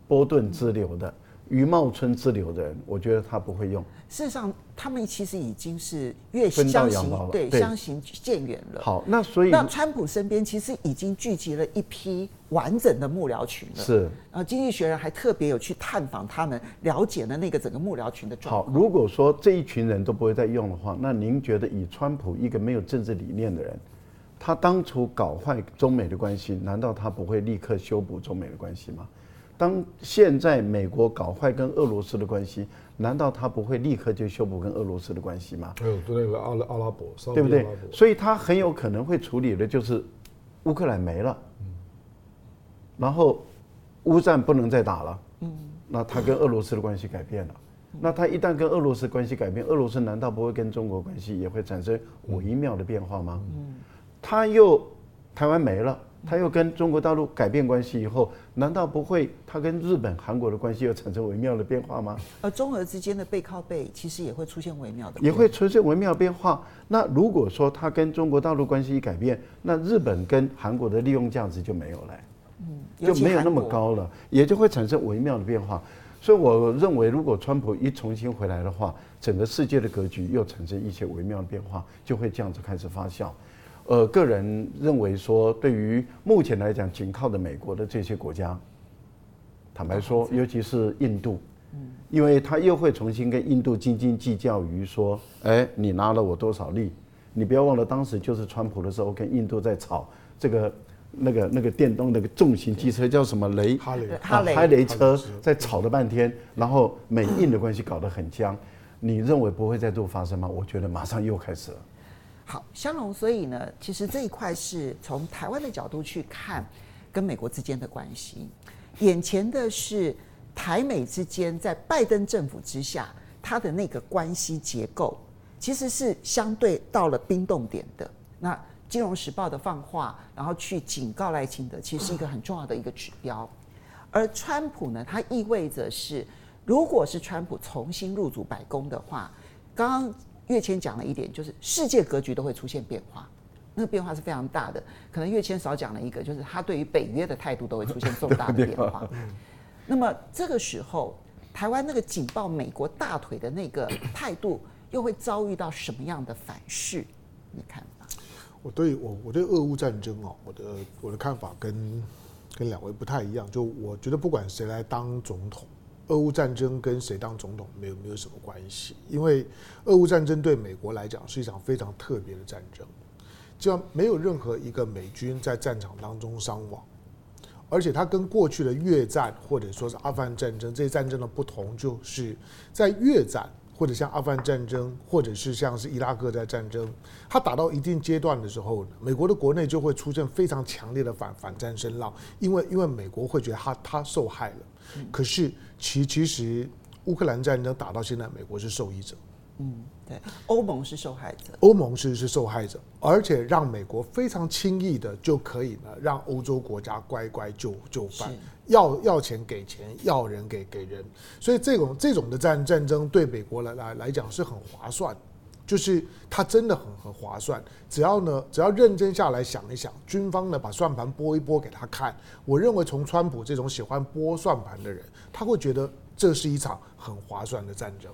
波顿支流的。余茂春之流的人，我觉得他不会用。事实上，他们其实已经是越相行对相行渐远了。好，那所以那川普身边其实已经聚集了一批完整的幕僚群了。是，然后经济学人还特别有去探访他们，了解了那个整个幕僚群的状况。好，如果说这一群人都不会再用的话，那您觉得以川普一个没有政治理念的人，他当初搞坏中美的关系，难道他不会立刻修补中美的关系吗？当现在美国搞坏跟俄罗斯的关系，难道他不会立刻就修补跟俄罗斯的关系吗？还有那个阿拉阿拉伯，对不对？所以他很有可能会处理的就是乌克兰没了，然后乌战不能再打了，那他跟俄罗斯的关系改变了。那他一旦跟俄罗斯关系改变，俄罗斯难道不会跟中国关系也会产生微妙的变化吗？他又台湾没了。他又跟中国大陆改变关系以后，难道不会他跟日本、韩国的关系又产生微妙的变化吗？而中俄之间的背靠背，其实也会出现微妙的，也会出现微妙变化。那如果说他跟中国大陆关系一改变，那日本跟韩国的利用价值就没有了，嗯，就没有那么高了，也就会产生微妙的变化。所以我认为，如果川普一重新回来的话，整个世界的格局又产生一些微妙的变化，就会这样子开始发酵。呃，个人认为说，对于目前来讲，仅靠的美国的这些国家，坦白说，尤其是印度，因为他又会重新跟印度斤斤计较于说，哎，你拿了我多少利？你不要忘了，当时就是川普的时候，跟印度在吵这个那个那个电动那个重型机车叫什么雷哈雷哈雷哈雷车，在吵了半天，然后美印的关系搞得很僵。你认为不会再度发生吗？我觉得马上又开始了。好，香龙，所以呢，其实这一块是从台湾的角度去看跟美国之间的关系。眼前的是台美之间在拜登政府之下，它的那个关系结构其实是相对到了冰冻点的。那《金融时报》的放话，然后去警告赖清德，其实是一个很重要的一个指标。而川普呢，它意味着是，如果是川普重新入主白宫的话，刚刚。跃迁讲了一点，就是世界格局都会出现变化，那个变化是非常大的。可能跃迁少讲了一个，就是他对于北约的态度都会出现重大的变化。那么这个时候，台湾那个紧抱美国大腿的那个态度，又会遭遇到什么样的反噬？你看法？我对我我对俄乌战争哦，我的我的看法跟跟两位不太一样。就我觉得不管谁来当总统。俄乌战争跟谁当总统没有没有什么关系，因为俄乌战争对美国来讲是一场非常特别的战争，就没有任何一个美军在战场当中伤亡，而且它跟过去的越战或者说是阿富汗战争这些战争的不同，就是在越战或者像阿富汗战争或者是像是伊拉克在战争，它打到一定阶段的时候，美国的国内就会出现非常强烈的反反战声浪，因为因为美国会觉得他他受害了。可是其其实乌克兰战争打到现在，美国是受益者。嗯，对，欧盟是受害者。欧盟是是受害者，而且让美国非常轻易的就可以呢，让欧洲国家乖乖就就范，要要钱给钱，要人给给人。所以这种这种的战战争对美国来来来讲是很划算。就是他真的很很划算，只要呢，只要认真下来想一想，军方呢把算盘拨一拨给他看，我认为从川普这种喜欢拨算盘的人，他会觉得这是一场很划算的战争。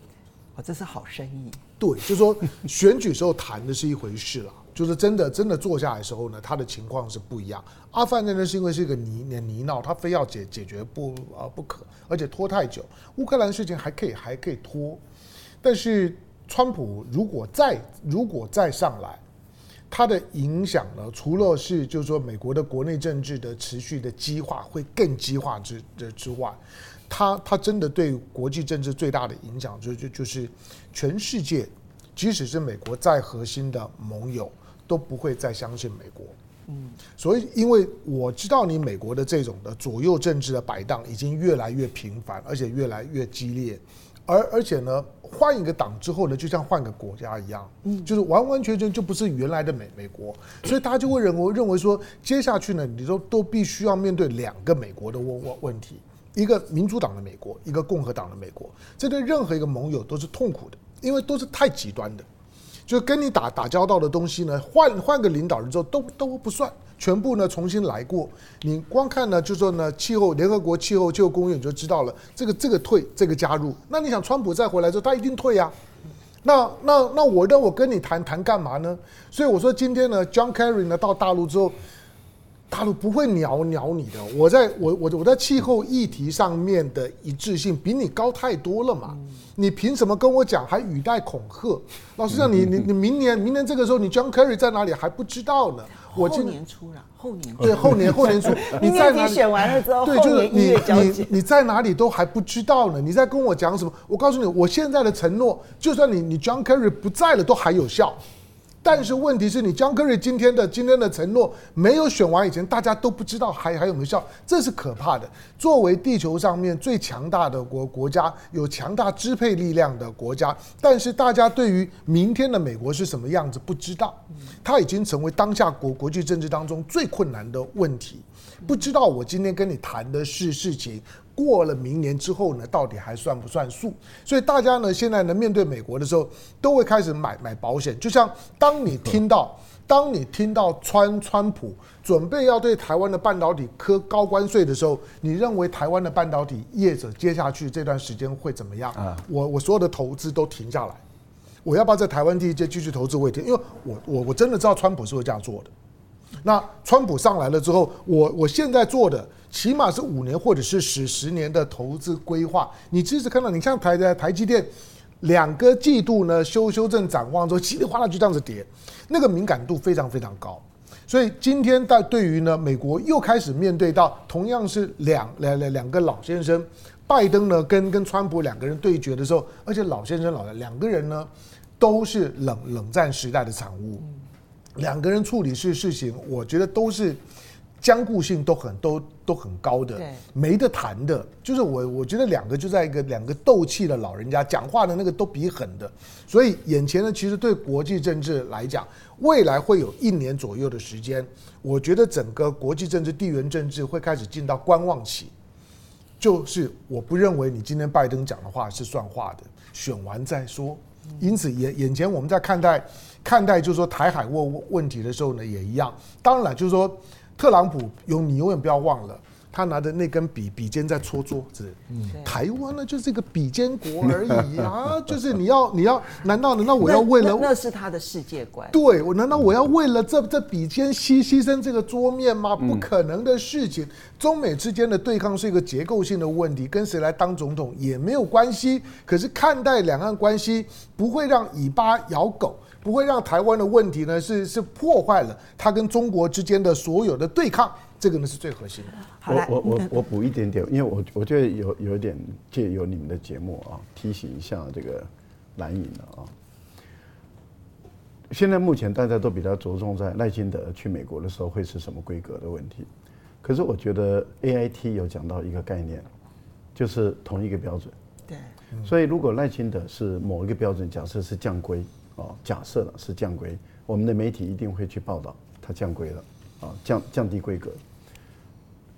哦，这是好生意。对，就是说选举时候谈的是一回事了，就是真的真的坐下来的时候呢，他的情况是不一样。阿富汗战争是因为是一个泥泥淖，他非要解解决不啊不可，而且拖太久。乌克兰事情还可以还可以拖，但是。川普如果再如果再上来，他的影响呢，除了是就是说美国的国内政治的持续的激化会更激化之之之外，他他真的对国际政治最大的影响就就就是全世界即使是美国再核心的盟友，都不会再相信美国。嗯，所以因为我知道你美国的这种的左右政治的摆荡已经越来越频繁，而且越来越激烈，而而且呢，换一个党之后呢，就像换个国家一样，嗯，就是完完全全就不是原来的美美国，所以大家就会认为认为说，接下去呢，你都都必须要面对两个美国的问问问题，一个民主党的美国，一个共和党的美国，这对任何一个盟友都是痛苦的，因为都是太极端的。就跟你打打交道的东西呢，换换个领导人之后都都不算，全部呢重新来过。你光看呢，就说呢，气候联合国气候气候公约你就知道了，这个这个退，这个加入。那你想川普再回来之后，他一定退呀。那那那我让我跟你谈谈干嘛呢？所以我说今天呢，John Kerry 呢到大陆之后。大陆不会鸟鸟你的，我在我我我在气候议题上面的一致性比你高太多了嘛？你凭什么跟我讲还语带恐吓？老实讲，你你你明年明年这个时候，你 John Kerry 在哪里还不知道呢？我今年出了，后年对后年后年初，你在哪里选完了之后，对，就是你你你在哪里都还不知道呢？你在跟我讲什么？我告诉你，我现在的承诺，就算你你 John Kerry 不在了，都还有效。但是问题是你江克瑞今天的今天的承诺没有选完以前，大家都不知道还还有没有效，这是可怕的。作为地球上面最强大的国国家，有强大支配力量的国家，但是大家对于明天的美国是什么样子不知道，它已经成为当下国国际政治当中最困难的问题。不知道我今天跟你谈的是事情。过了明年之后呢，到底还算不算数？所以大家呢，现在呢，面对美国的时候，都会开始买买保险。就像当你听到，当你听到川川普准备要对台湾的半导体科高关税的时候，你认为台湾的半导体业者接下去这段时间会怎么样？啊，我我所有的投资都停下来，我要不要在台湾第一阶继续投资？我也停，因为我我我真的知道川普是会这样做的。那川普上来了之后，我我现在做的。起码是五年或者是十十年的投资规划。你其实看到，你像台的台积电，两个季度呢修修正展望之后，稀里哗啦就这样子跌，那个敏感度非常非常高。所以今天在对于呢，美国又开始面对到同样是两两两两个老先生，拜登呢跟跟川普两个人对决的时候，而且老先生老的两个人呢都是冷冷战时代的产物，两个人处理事事情，我觉得都是。僵固性都很都都很高的，没得谈的。就是我我觉得两个就在一个两个斗气的老人家讲话的那个都比狠的，所以眼前呢，其实对国际政治来讲，未来会有一年左右的时间，我觉得整个国际政治、地缘政治会开始进到观望期。就是我不认为你今天拜登讲的话是算话的，选完再说。因此眼眼前我们在看待看待就是说台海问问题的时候呢，也一样。当然就是说。特朗普永你永远不要忘了，他拿着那根笔笔尖在戳桌子。嗯，台湾呢就是一个笔尖国而已啊，就是你要你要，难道难道我要为了那，那是他的世界观？对，我难道我要为了这这笔尖牺牺牲这个桌面吗？不可能的事情。中美之间的对抗是一个结构性的问题，跟谁来当总统也没有关系。可是看待两岸关系，不会让尾巴咬狗。不会让台湾的问题呢，是是破坏了他跟中国之间的所有的对抗，这个呢是最核心的。我我我我补一点点，因为我我觉得有有一点借由你们的节目啊，提醒一下这个蓝营了啊。现在目前大家都比较着重在赖清德去美国的时候会是什么规格的问题，可是我觉得 AIT 有讲到一个概念，就是同一个标准。对。所以如果赖清德是某一个标准，假设是降规。哦，假设了是降规，我们的媒体一定会去报道它降规了，啊，降降低规格。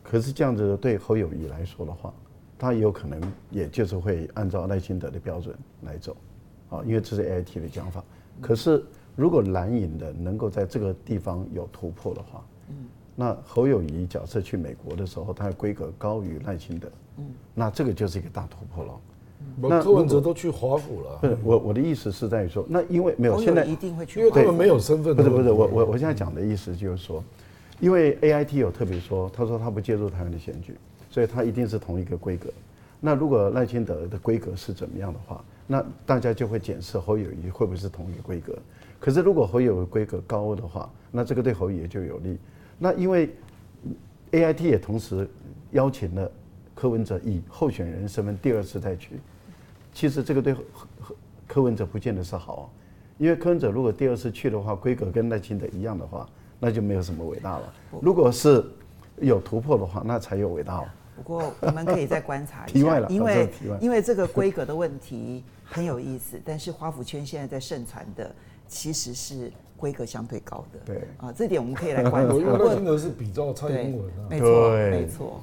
可是这样子对侯友谊来说的话，他有可能也就是会按照赖清德的标准来走，啊，因为这是 AIT 的讲法。可是如果蓝营的能够在这个地方有突破的话，嗯那侯友谊假设去美国的时候，他的规格高于赖清德，嗯那这个就是一个大突破了。那柯文哲都去华府了。不是我我的意思是在于说，那因为没有现在一定会去，因为他们没有身份。不是不是，我我我现在讲的意思就是说，因为 AIT 有特别说，他说他不介入台湾的选举，所以他一定是同一个规格。那如果赖清德的规格是怎么样的话，那大家就会检视侯友谊会不会是同一个规格。可是如果侯友宜规格高的话，那这个对侯友宜就有利。那因为 AIT 也同时邀请了柯文哲以候选人身份第二次再去。其实这个对柯文哲不见得是好，因为柯文哲如果第二次去的话，规格跟赖清德一样的话，那就没有什么伟大了。如果是有突破的话，那才有伟大了。不过我们可以再观察一下，因为因为这个规格的问题很有意思，但是华府圈现在在盛传的其实是规格相对高的。对啊，这点我们可以来观察。因为赖清德是比较蔡英文啊，没错，没错。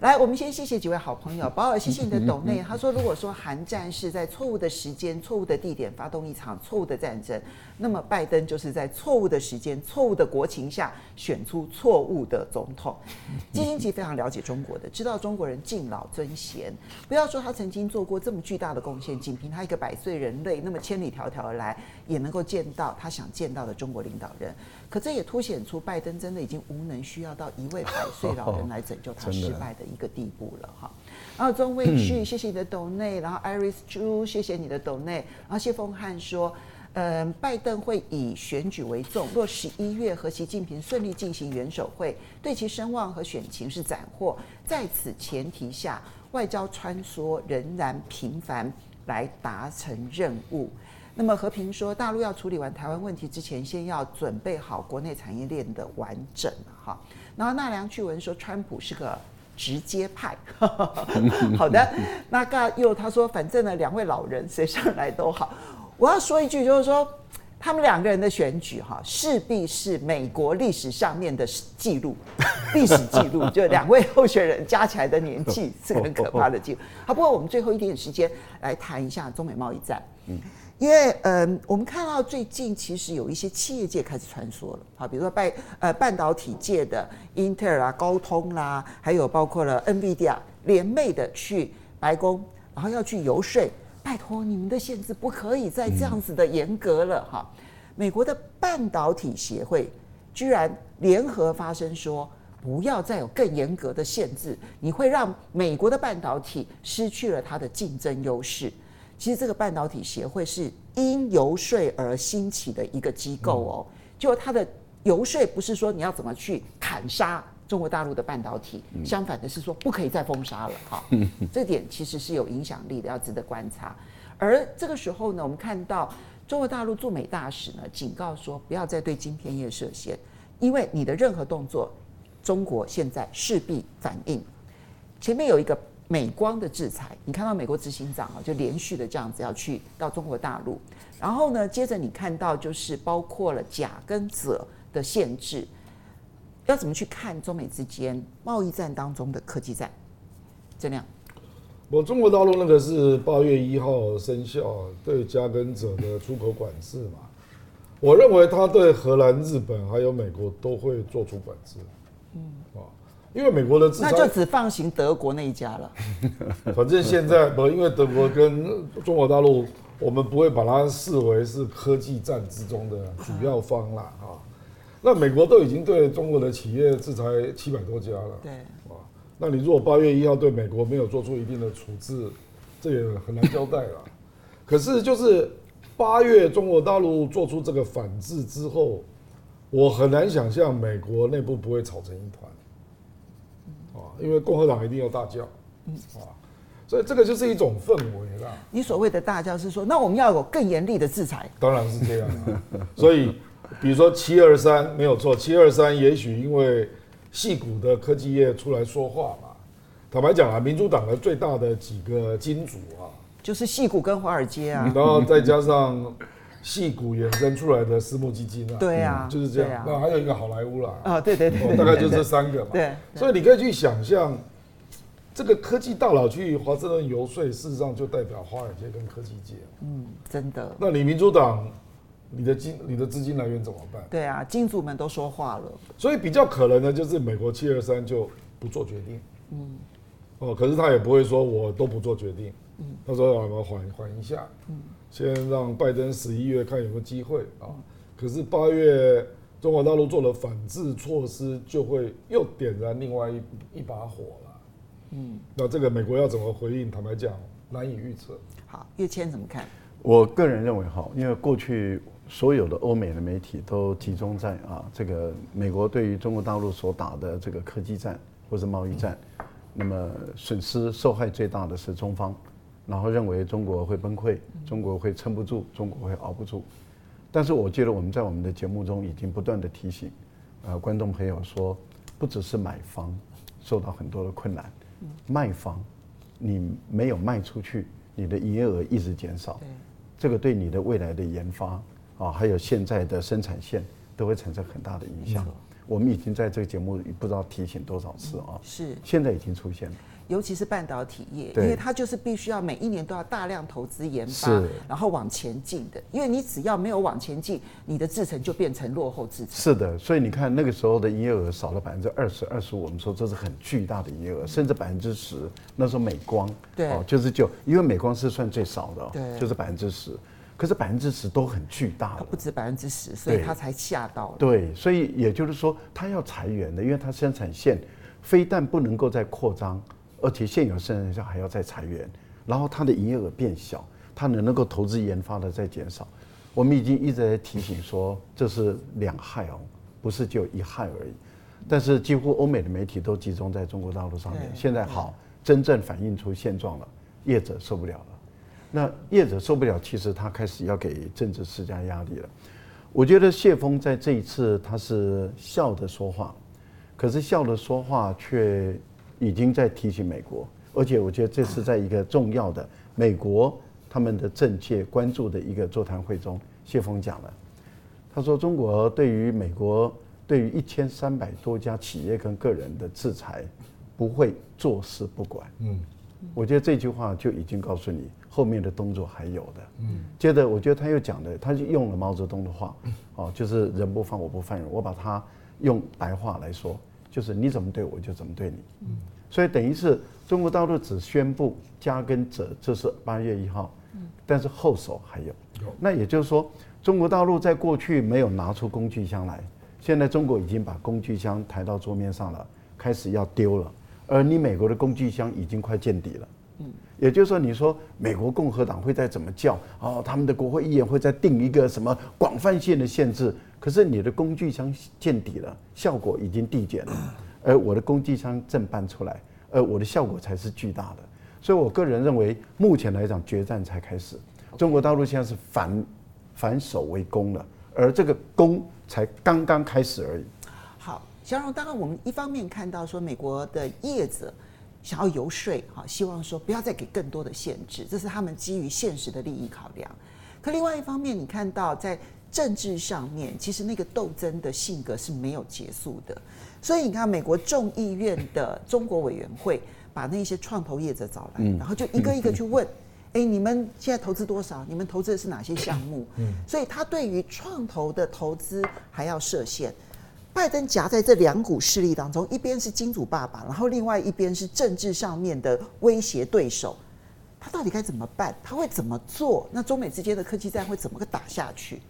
来，我们先谢谢几位好朋友，保尔，谢谢你的抖内。他说，如果说韩战是在错误的时间、错误的地点发动一场错误的战争，那么拜登就是在错误的时间、错误的国情下选出错误的总统。基辛格非常了解中国的，知道中国人敬老尊贤。不要说他曾经做过这么巨大的贡献，仅凭他一个百岁人类，那么千里迢迢而来，也能够见到他想见到的中国领导人。可这也凸显出拜登真的已经无能，需要到一位百岁老人来拯救他 失败的一个地步了哈。然后钟卫旭，谢谢你的抖内。然后 Iris Chu，谢谢你的抖内。然后谢凤汉说，嗯，拜登会以选举为重，若十一月和习近平顺利进行元首会，对其声望和选情是斩获。在此前提下，外交穿梭仍然频繁来达成任务。那么和平说，大陆要处理完台湾问题之前，先要准备好国内产业链的完整哈。然后纳凉趣闻说，川普是个直接派。好的，那个又他说，反正呢，两位老人谁上来都好。我要说一句，就是说他们两个人的选举哈，势必是美国历史上面的记录，历史记录，就两位候选人加起来的年纪是个很可怕的记录。好，不过我们最后一点点时间来谈一下中美贸易战。嗯。因为嗯，我们看到最近其实有一些企业界开始穿梭了，好，比如说半呃半导体界的英特尔啊、高通啦，还有包括了 NVIDIA 联袂的去白宫，然后要去游说，拜托你们的限制不可以再这样子的严格了哈。美国的半导体协会居然联合发声说，不要再有更严格的限制，你会让美国的半导体失去了它的竞争优势。其实这个半导体协会是因游说而兴起的一个机构哦，就它的游说不是说你要怎么去砍杀中国大陆的半导体，相反的是说不可以再封杀了哈。这点其实是有影响力的，要值得观察。而这个时候呢，我们看到中国大陆驻美大使呢警告说，不要再对晶片业设限，因为你的任何动作，中国现在势必反应。前面有一个。美光的制裁，你看到美国执行长啊，就连续的这样子要去到中国大陆，然后呢，接着你看到就是包括了甲跟者的限制，要怎么去看中美之间贸易战当中的科技战？怎样，我中国大陆那个是八月一号生效对甲跟者的出口管制嘛，我认为他对荷兰、日本还有美国都会做出管制，嗯。啊。因为美国的制裁，那就只放行德国那一家了。反正现在不，因为德国跟中国大陆，我们不会把它视为是科技战之中的主要方啦啊。那美国都已经对中国的企业制裁七百多家了，对啊。那你如果八月一号对美国没有做出一定的处置，这也很难交代了。可是就是八月中国大陆做出这个反制之后，我很难想象美国内部不会吵成一团。因为共和党一定要大叫，嗯啊，所以这个就是一种氛围啦。你所谓的大叫是说，那我们要有更严厉的制裁？当然是这样啊。所以，比如说七二三没有错，七二三也许因为矽谷的科技业出来说话嘛。坦白讲啊，民主党的最大的几个金主啊，就是矽谷跟华尔街啊，然后再加上。矽谷衍生出来的私募基金啊，对啊，就是这样。那还有一个好莱坞啦，啊，对对对，大概就这三个嘛。对，所以你可以去想象，这个科技大佬去华盛顿游说，事实上就代表华尔街跟科技界。嗯，真的。那你民主党，你的金、你的资金来源怎么办？对啊，金主们都说话了。所以比较可能的就是美国七二三就不做决定。嗯。哦，可是他也不会说我都不做决定。嗯。他说：“我们缓缓一下。”嗯。先让拜登十一月看有没有机会啊，可是八月中国大陆做了反制措施，就会又点燃另外一一把火了。嗯，那这个美国要怎么回应？坦白讲，难以预测。好，跃迁怎么看？我个人认为哈，因为过去所有的欧美的媒体都集中在啊这个美国对于中国大陆所打的这个科技战或者贸易战，那么损失受害最大的是中方。然后认为中国会崩溃，中国会撑不住，中国会熬不住。但是我觉得我们在我们的节目中已经不断的提醒，呃，观众朋友说，不只是买方受到很多的困难，卖方你没有卖出去，你的营业额一直减少，这个对你的未来的研发啊，还有现在的生产线都会产生很大的影响。我们已经在这个节目不知道提醒多少次啊，是现在已经出现了。尤其是半导体业，因为它就是必须要每一年都要大量投资研发，然后往前进的。因为你只要没有往前进，你的制程就变成落后制程。是的，所以你看那个时候的营业额少了百分之二十、二十五，我们说这是很巨大的营业额，甚至百分之十。那时候美光，对，哦，就是就因为美光是算最少的，对，就是百分之十。可是百分之十都很巨大，它不止百分之十，所以他才吓到了。对，所以也就是说，他要裁员的，因为他生产线非但不能够再扩张。而且现有生产线还要再裁员，然后它的营业额变小，它能能够投资研发的在减少。我们已经一直在提醒说，这是两害哦，不是就一害而已。但是几乎欧美的媒体都集中在中国大陆上面。现在好，真正反映出现状了，业者受不了了。那业者受不了，其实他开始要给政治施加压力了。我觉得谢峰在这一次他是笑着说话，可是笑着说话却。已经在提醒美国，而且我觉得这是在一个重要的美国他们的政界关注的一个座谈会中，谢峰讲了，他说中国对于美国对于一千三百多家企业跟个人的制裁不会坐视不管。嗯，我觉得这句话就已经告诉你后面的动作还有的。嗯，接着我觉得他又讲的，他就用了毛泽东的话，哦，就是人不犯我不犯人，我把它用白话来说。就是你怎么对我，就怎么对你。嗯，所以等于是中国大陆只宣布加跟者，这是八月一号。嗯，但是后手还有。那也就是说，中国大陆在过去没有拿出工具箱来，现在中国已经把工具箱抬到桌面上了，开始要丢了。而你美国的工具箱已经快见底了。嗯，也就是说，你说美国共和党会再怎么叫哦，他们的国会议员会再定一个什么广泛性的限制？可是你的工具箱见底了，效果已经递减了，而我的工具箱正搬出来，而我的效果才是巨大的。所以我个人认为，目前来讲，决战才开始。中国大陆现在是反反守为攻了，而这个攻才刚刚开始而已。好，小荣，当然我们一方面看到说美国的叶子想要游说，哈，希望说不要再给更多的限制，这是他们基于现实的利益考量。可另外一方面，你看到在政治上面，其实那个斗争的性格是没有结束的。所以你看，美国众议院的中国委员会把那些创投业者找来，然后就一个一个去问：哎，你们现在投资多少？你们投资的是哪些项目？所以他对于创投的投资还要设限。拜登夹在这两股势力当中，一边是金主爸爸，然后另外一边是政治上面的威胁对手。他到底该怎么办？他会怎么做？那中美之间的科技战会怎么个打下去？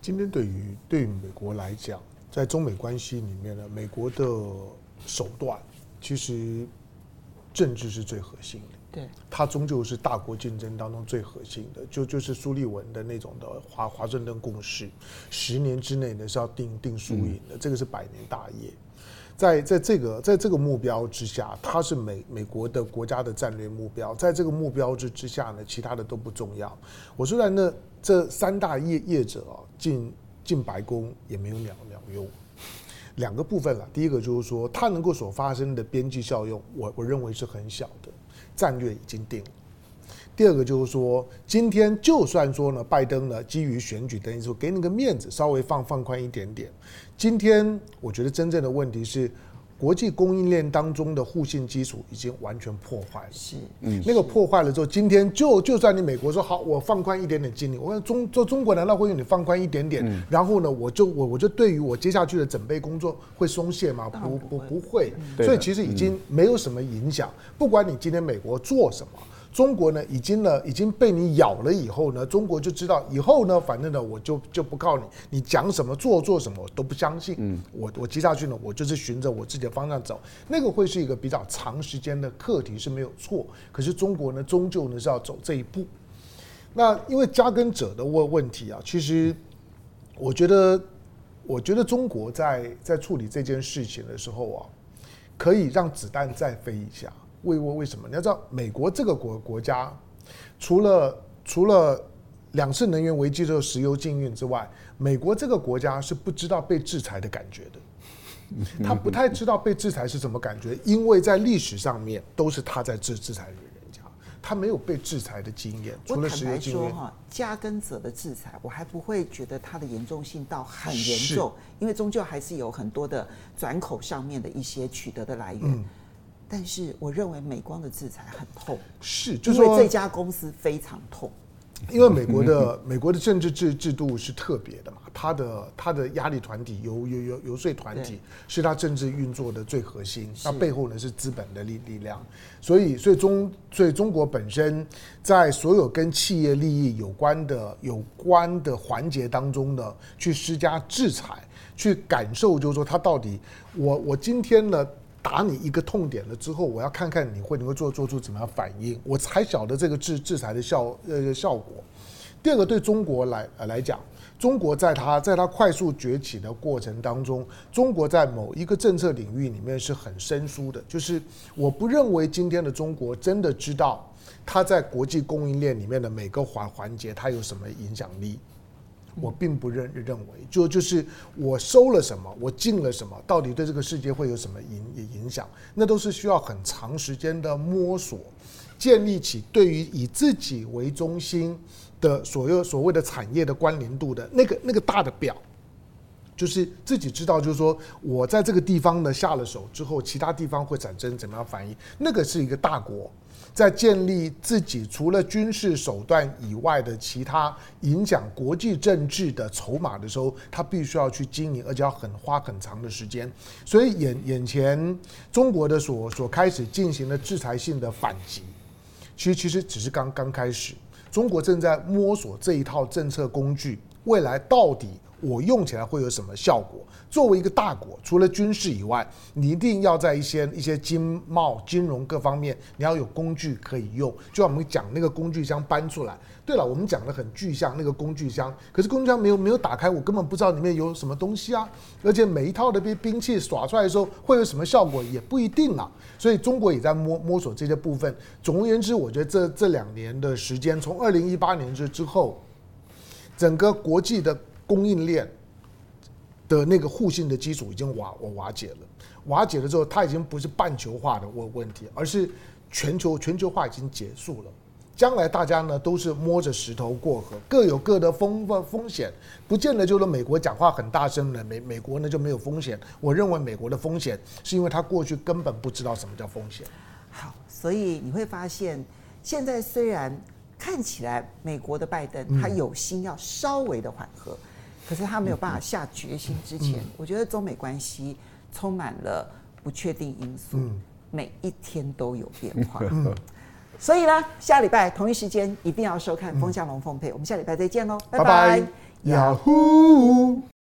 今天对于对于美国来讲，在中美关系里面呢，美国的手段其实政治是最核心的。对，它终究是大国竞争当中最核心的。就就是苏利文的那种的华华盛顿共识，十年之内呢是要定定输赢的，这个是百年大业。在在这个在这个目标之下，它是美美国的国家的战略目标。在这个目标之之下呢，其他的都不重要。我说在那这三大业业者啊，进进白宫也没有鸟鸟用。两个部分了，第一个就是说，它能够所发生的边际效用，我我认为是很小的，战略已经定了。第二个就是说，今天就算说呢，拜登呢基于选举等于说给你个面子，稍微放放宽一点点。今天我觉得真正的问题是，国际供应链当中的互信基础已经完全破坏了。是，嗯，那个破坏了之后，今天就就算你美国说好，我放宽一点点禁令，我看中做中国难道会用你放宽一点点？然后呢，我就我我就对于我接下去的准备工作会松懈吗？不不不会。所以其实已经没有什么影响，不管你今天美国做什么。中国呢，已经呢，已经被你咬了以后呢，中国就知道以后呢，反正呢，我就就不靠你，你讲什么做做什么我都不相信。嗯，我我接下去呢，我就是循着我自己的方向走，那个会是一个比较长时间的课题是没有错。可是中国呢，终究呢是要走这一步。那因为加跟者的问问题啊，其实我觉得，我觉得中国在在处理这件事情的时候啊，可以让子弹再飞一下。为为为什么？你要知道，美国这个国国家，除了除了两次能源危机之后石油禁运之外，美国这个国家是不知道被制裁的感觉的。他不太知道被制裁是什么感觉，因为在历史上面都是他在制制裁人家，他没有被制裁的经验。除了石油禁运，我坦白说哈，加根者的制裁，我还不会觉得它的严重性到很严重，因为终究还是有很多的转口上面的一些取得的来源。嗯、但是我认为美光的制裁很痛，是，就是、因为这家公司非常痛。因为美国的 美国的政治制制度是特别的嘛，他的他的压力团体游游游游说团体是他政治运作的最核心，那背后呢是资本的力力量，所以所以中所以中国本身在所有跟企业利益有关的有关的环节当中呢，去施加制裁，去感受就是说他到底我我今天呢。打你一个痛点了之后，我要看看你会你会做做出怎么样反应，我才晓得这个制制裁的效呃效果。第二个，对中国来呃来讲，中国在它在它快速崛起的过程当中，中国在某一个政策领域里面是很生疏的，就是我不认为今天的中国真的知道它在国际供应链里面的每个环环节它有什么影响力。我并不认认为，就就是我收了什么，我进了什么，到底对这个世界会有什么影影响？那都是需要很长时间的摸索，建立起对于以自己为中心的所有所谓的产业的关联度的那个那个大的表，就是自己知道，就是说我在这个地方呢下了手之后，其他地方会产生怎么样反应？那个是一个大国。在建立自己除了军事手段以外的其他影响国际政治的筹码的时候，他必须要去经营，而且要很花很长的时间。所以眼眼前中国的所所开始进行的制裁性的反击，其实其实只是刚刚开始。中国正在摸索这一套政策工具，未来到底我用起来会有什么效果？作为一个大国，除了军事以外，你一定要在一些一些经贸、金融各方面，你要有工具可以用。就像我们讲那个工具箱搬出来。对了，我们讲的很具象那个工具箱，可是工具箱没有没有打开，我根本不知道里面有什么东西啊。而且每一套的兵兵器耍出来的时候会有什么效果也不一定啊。所以中国也在摸摸索这些部分。总而言之，我觉得这这两年的时间，从二零一八年之之后，整个国际的供应链。的那个互信的基础已经瓦瓦瓦解了，瓦解了之后，它已经不是半球化的问问题，而是全球全球化已经结束了。将来大家呢都是摸着石头过河，各有各的风风风险，不见得就是美国讲话很大声的，美美国呢就没有风险。我认为美国的风险是因为他过去根本不知道什么叫风险。好，所以你会发现，现在虽然看起来美国的拜登他有心要稍微的缓和。可是他没有办法下决心之前，我觉得中美关系充满了不确定因素，每一天都有变化。所以呢，下礼拜同一时间一定要收看《风向龙凤配》，我们下礼拜再见喽，拜拜，Yahoo。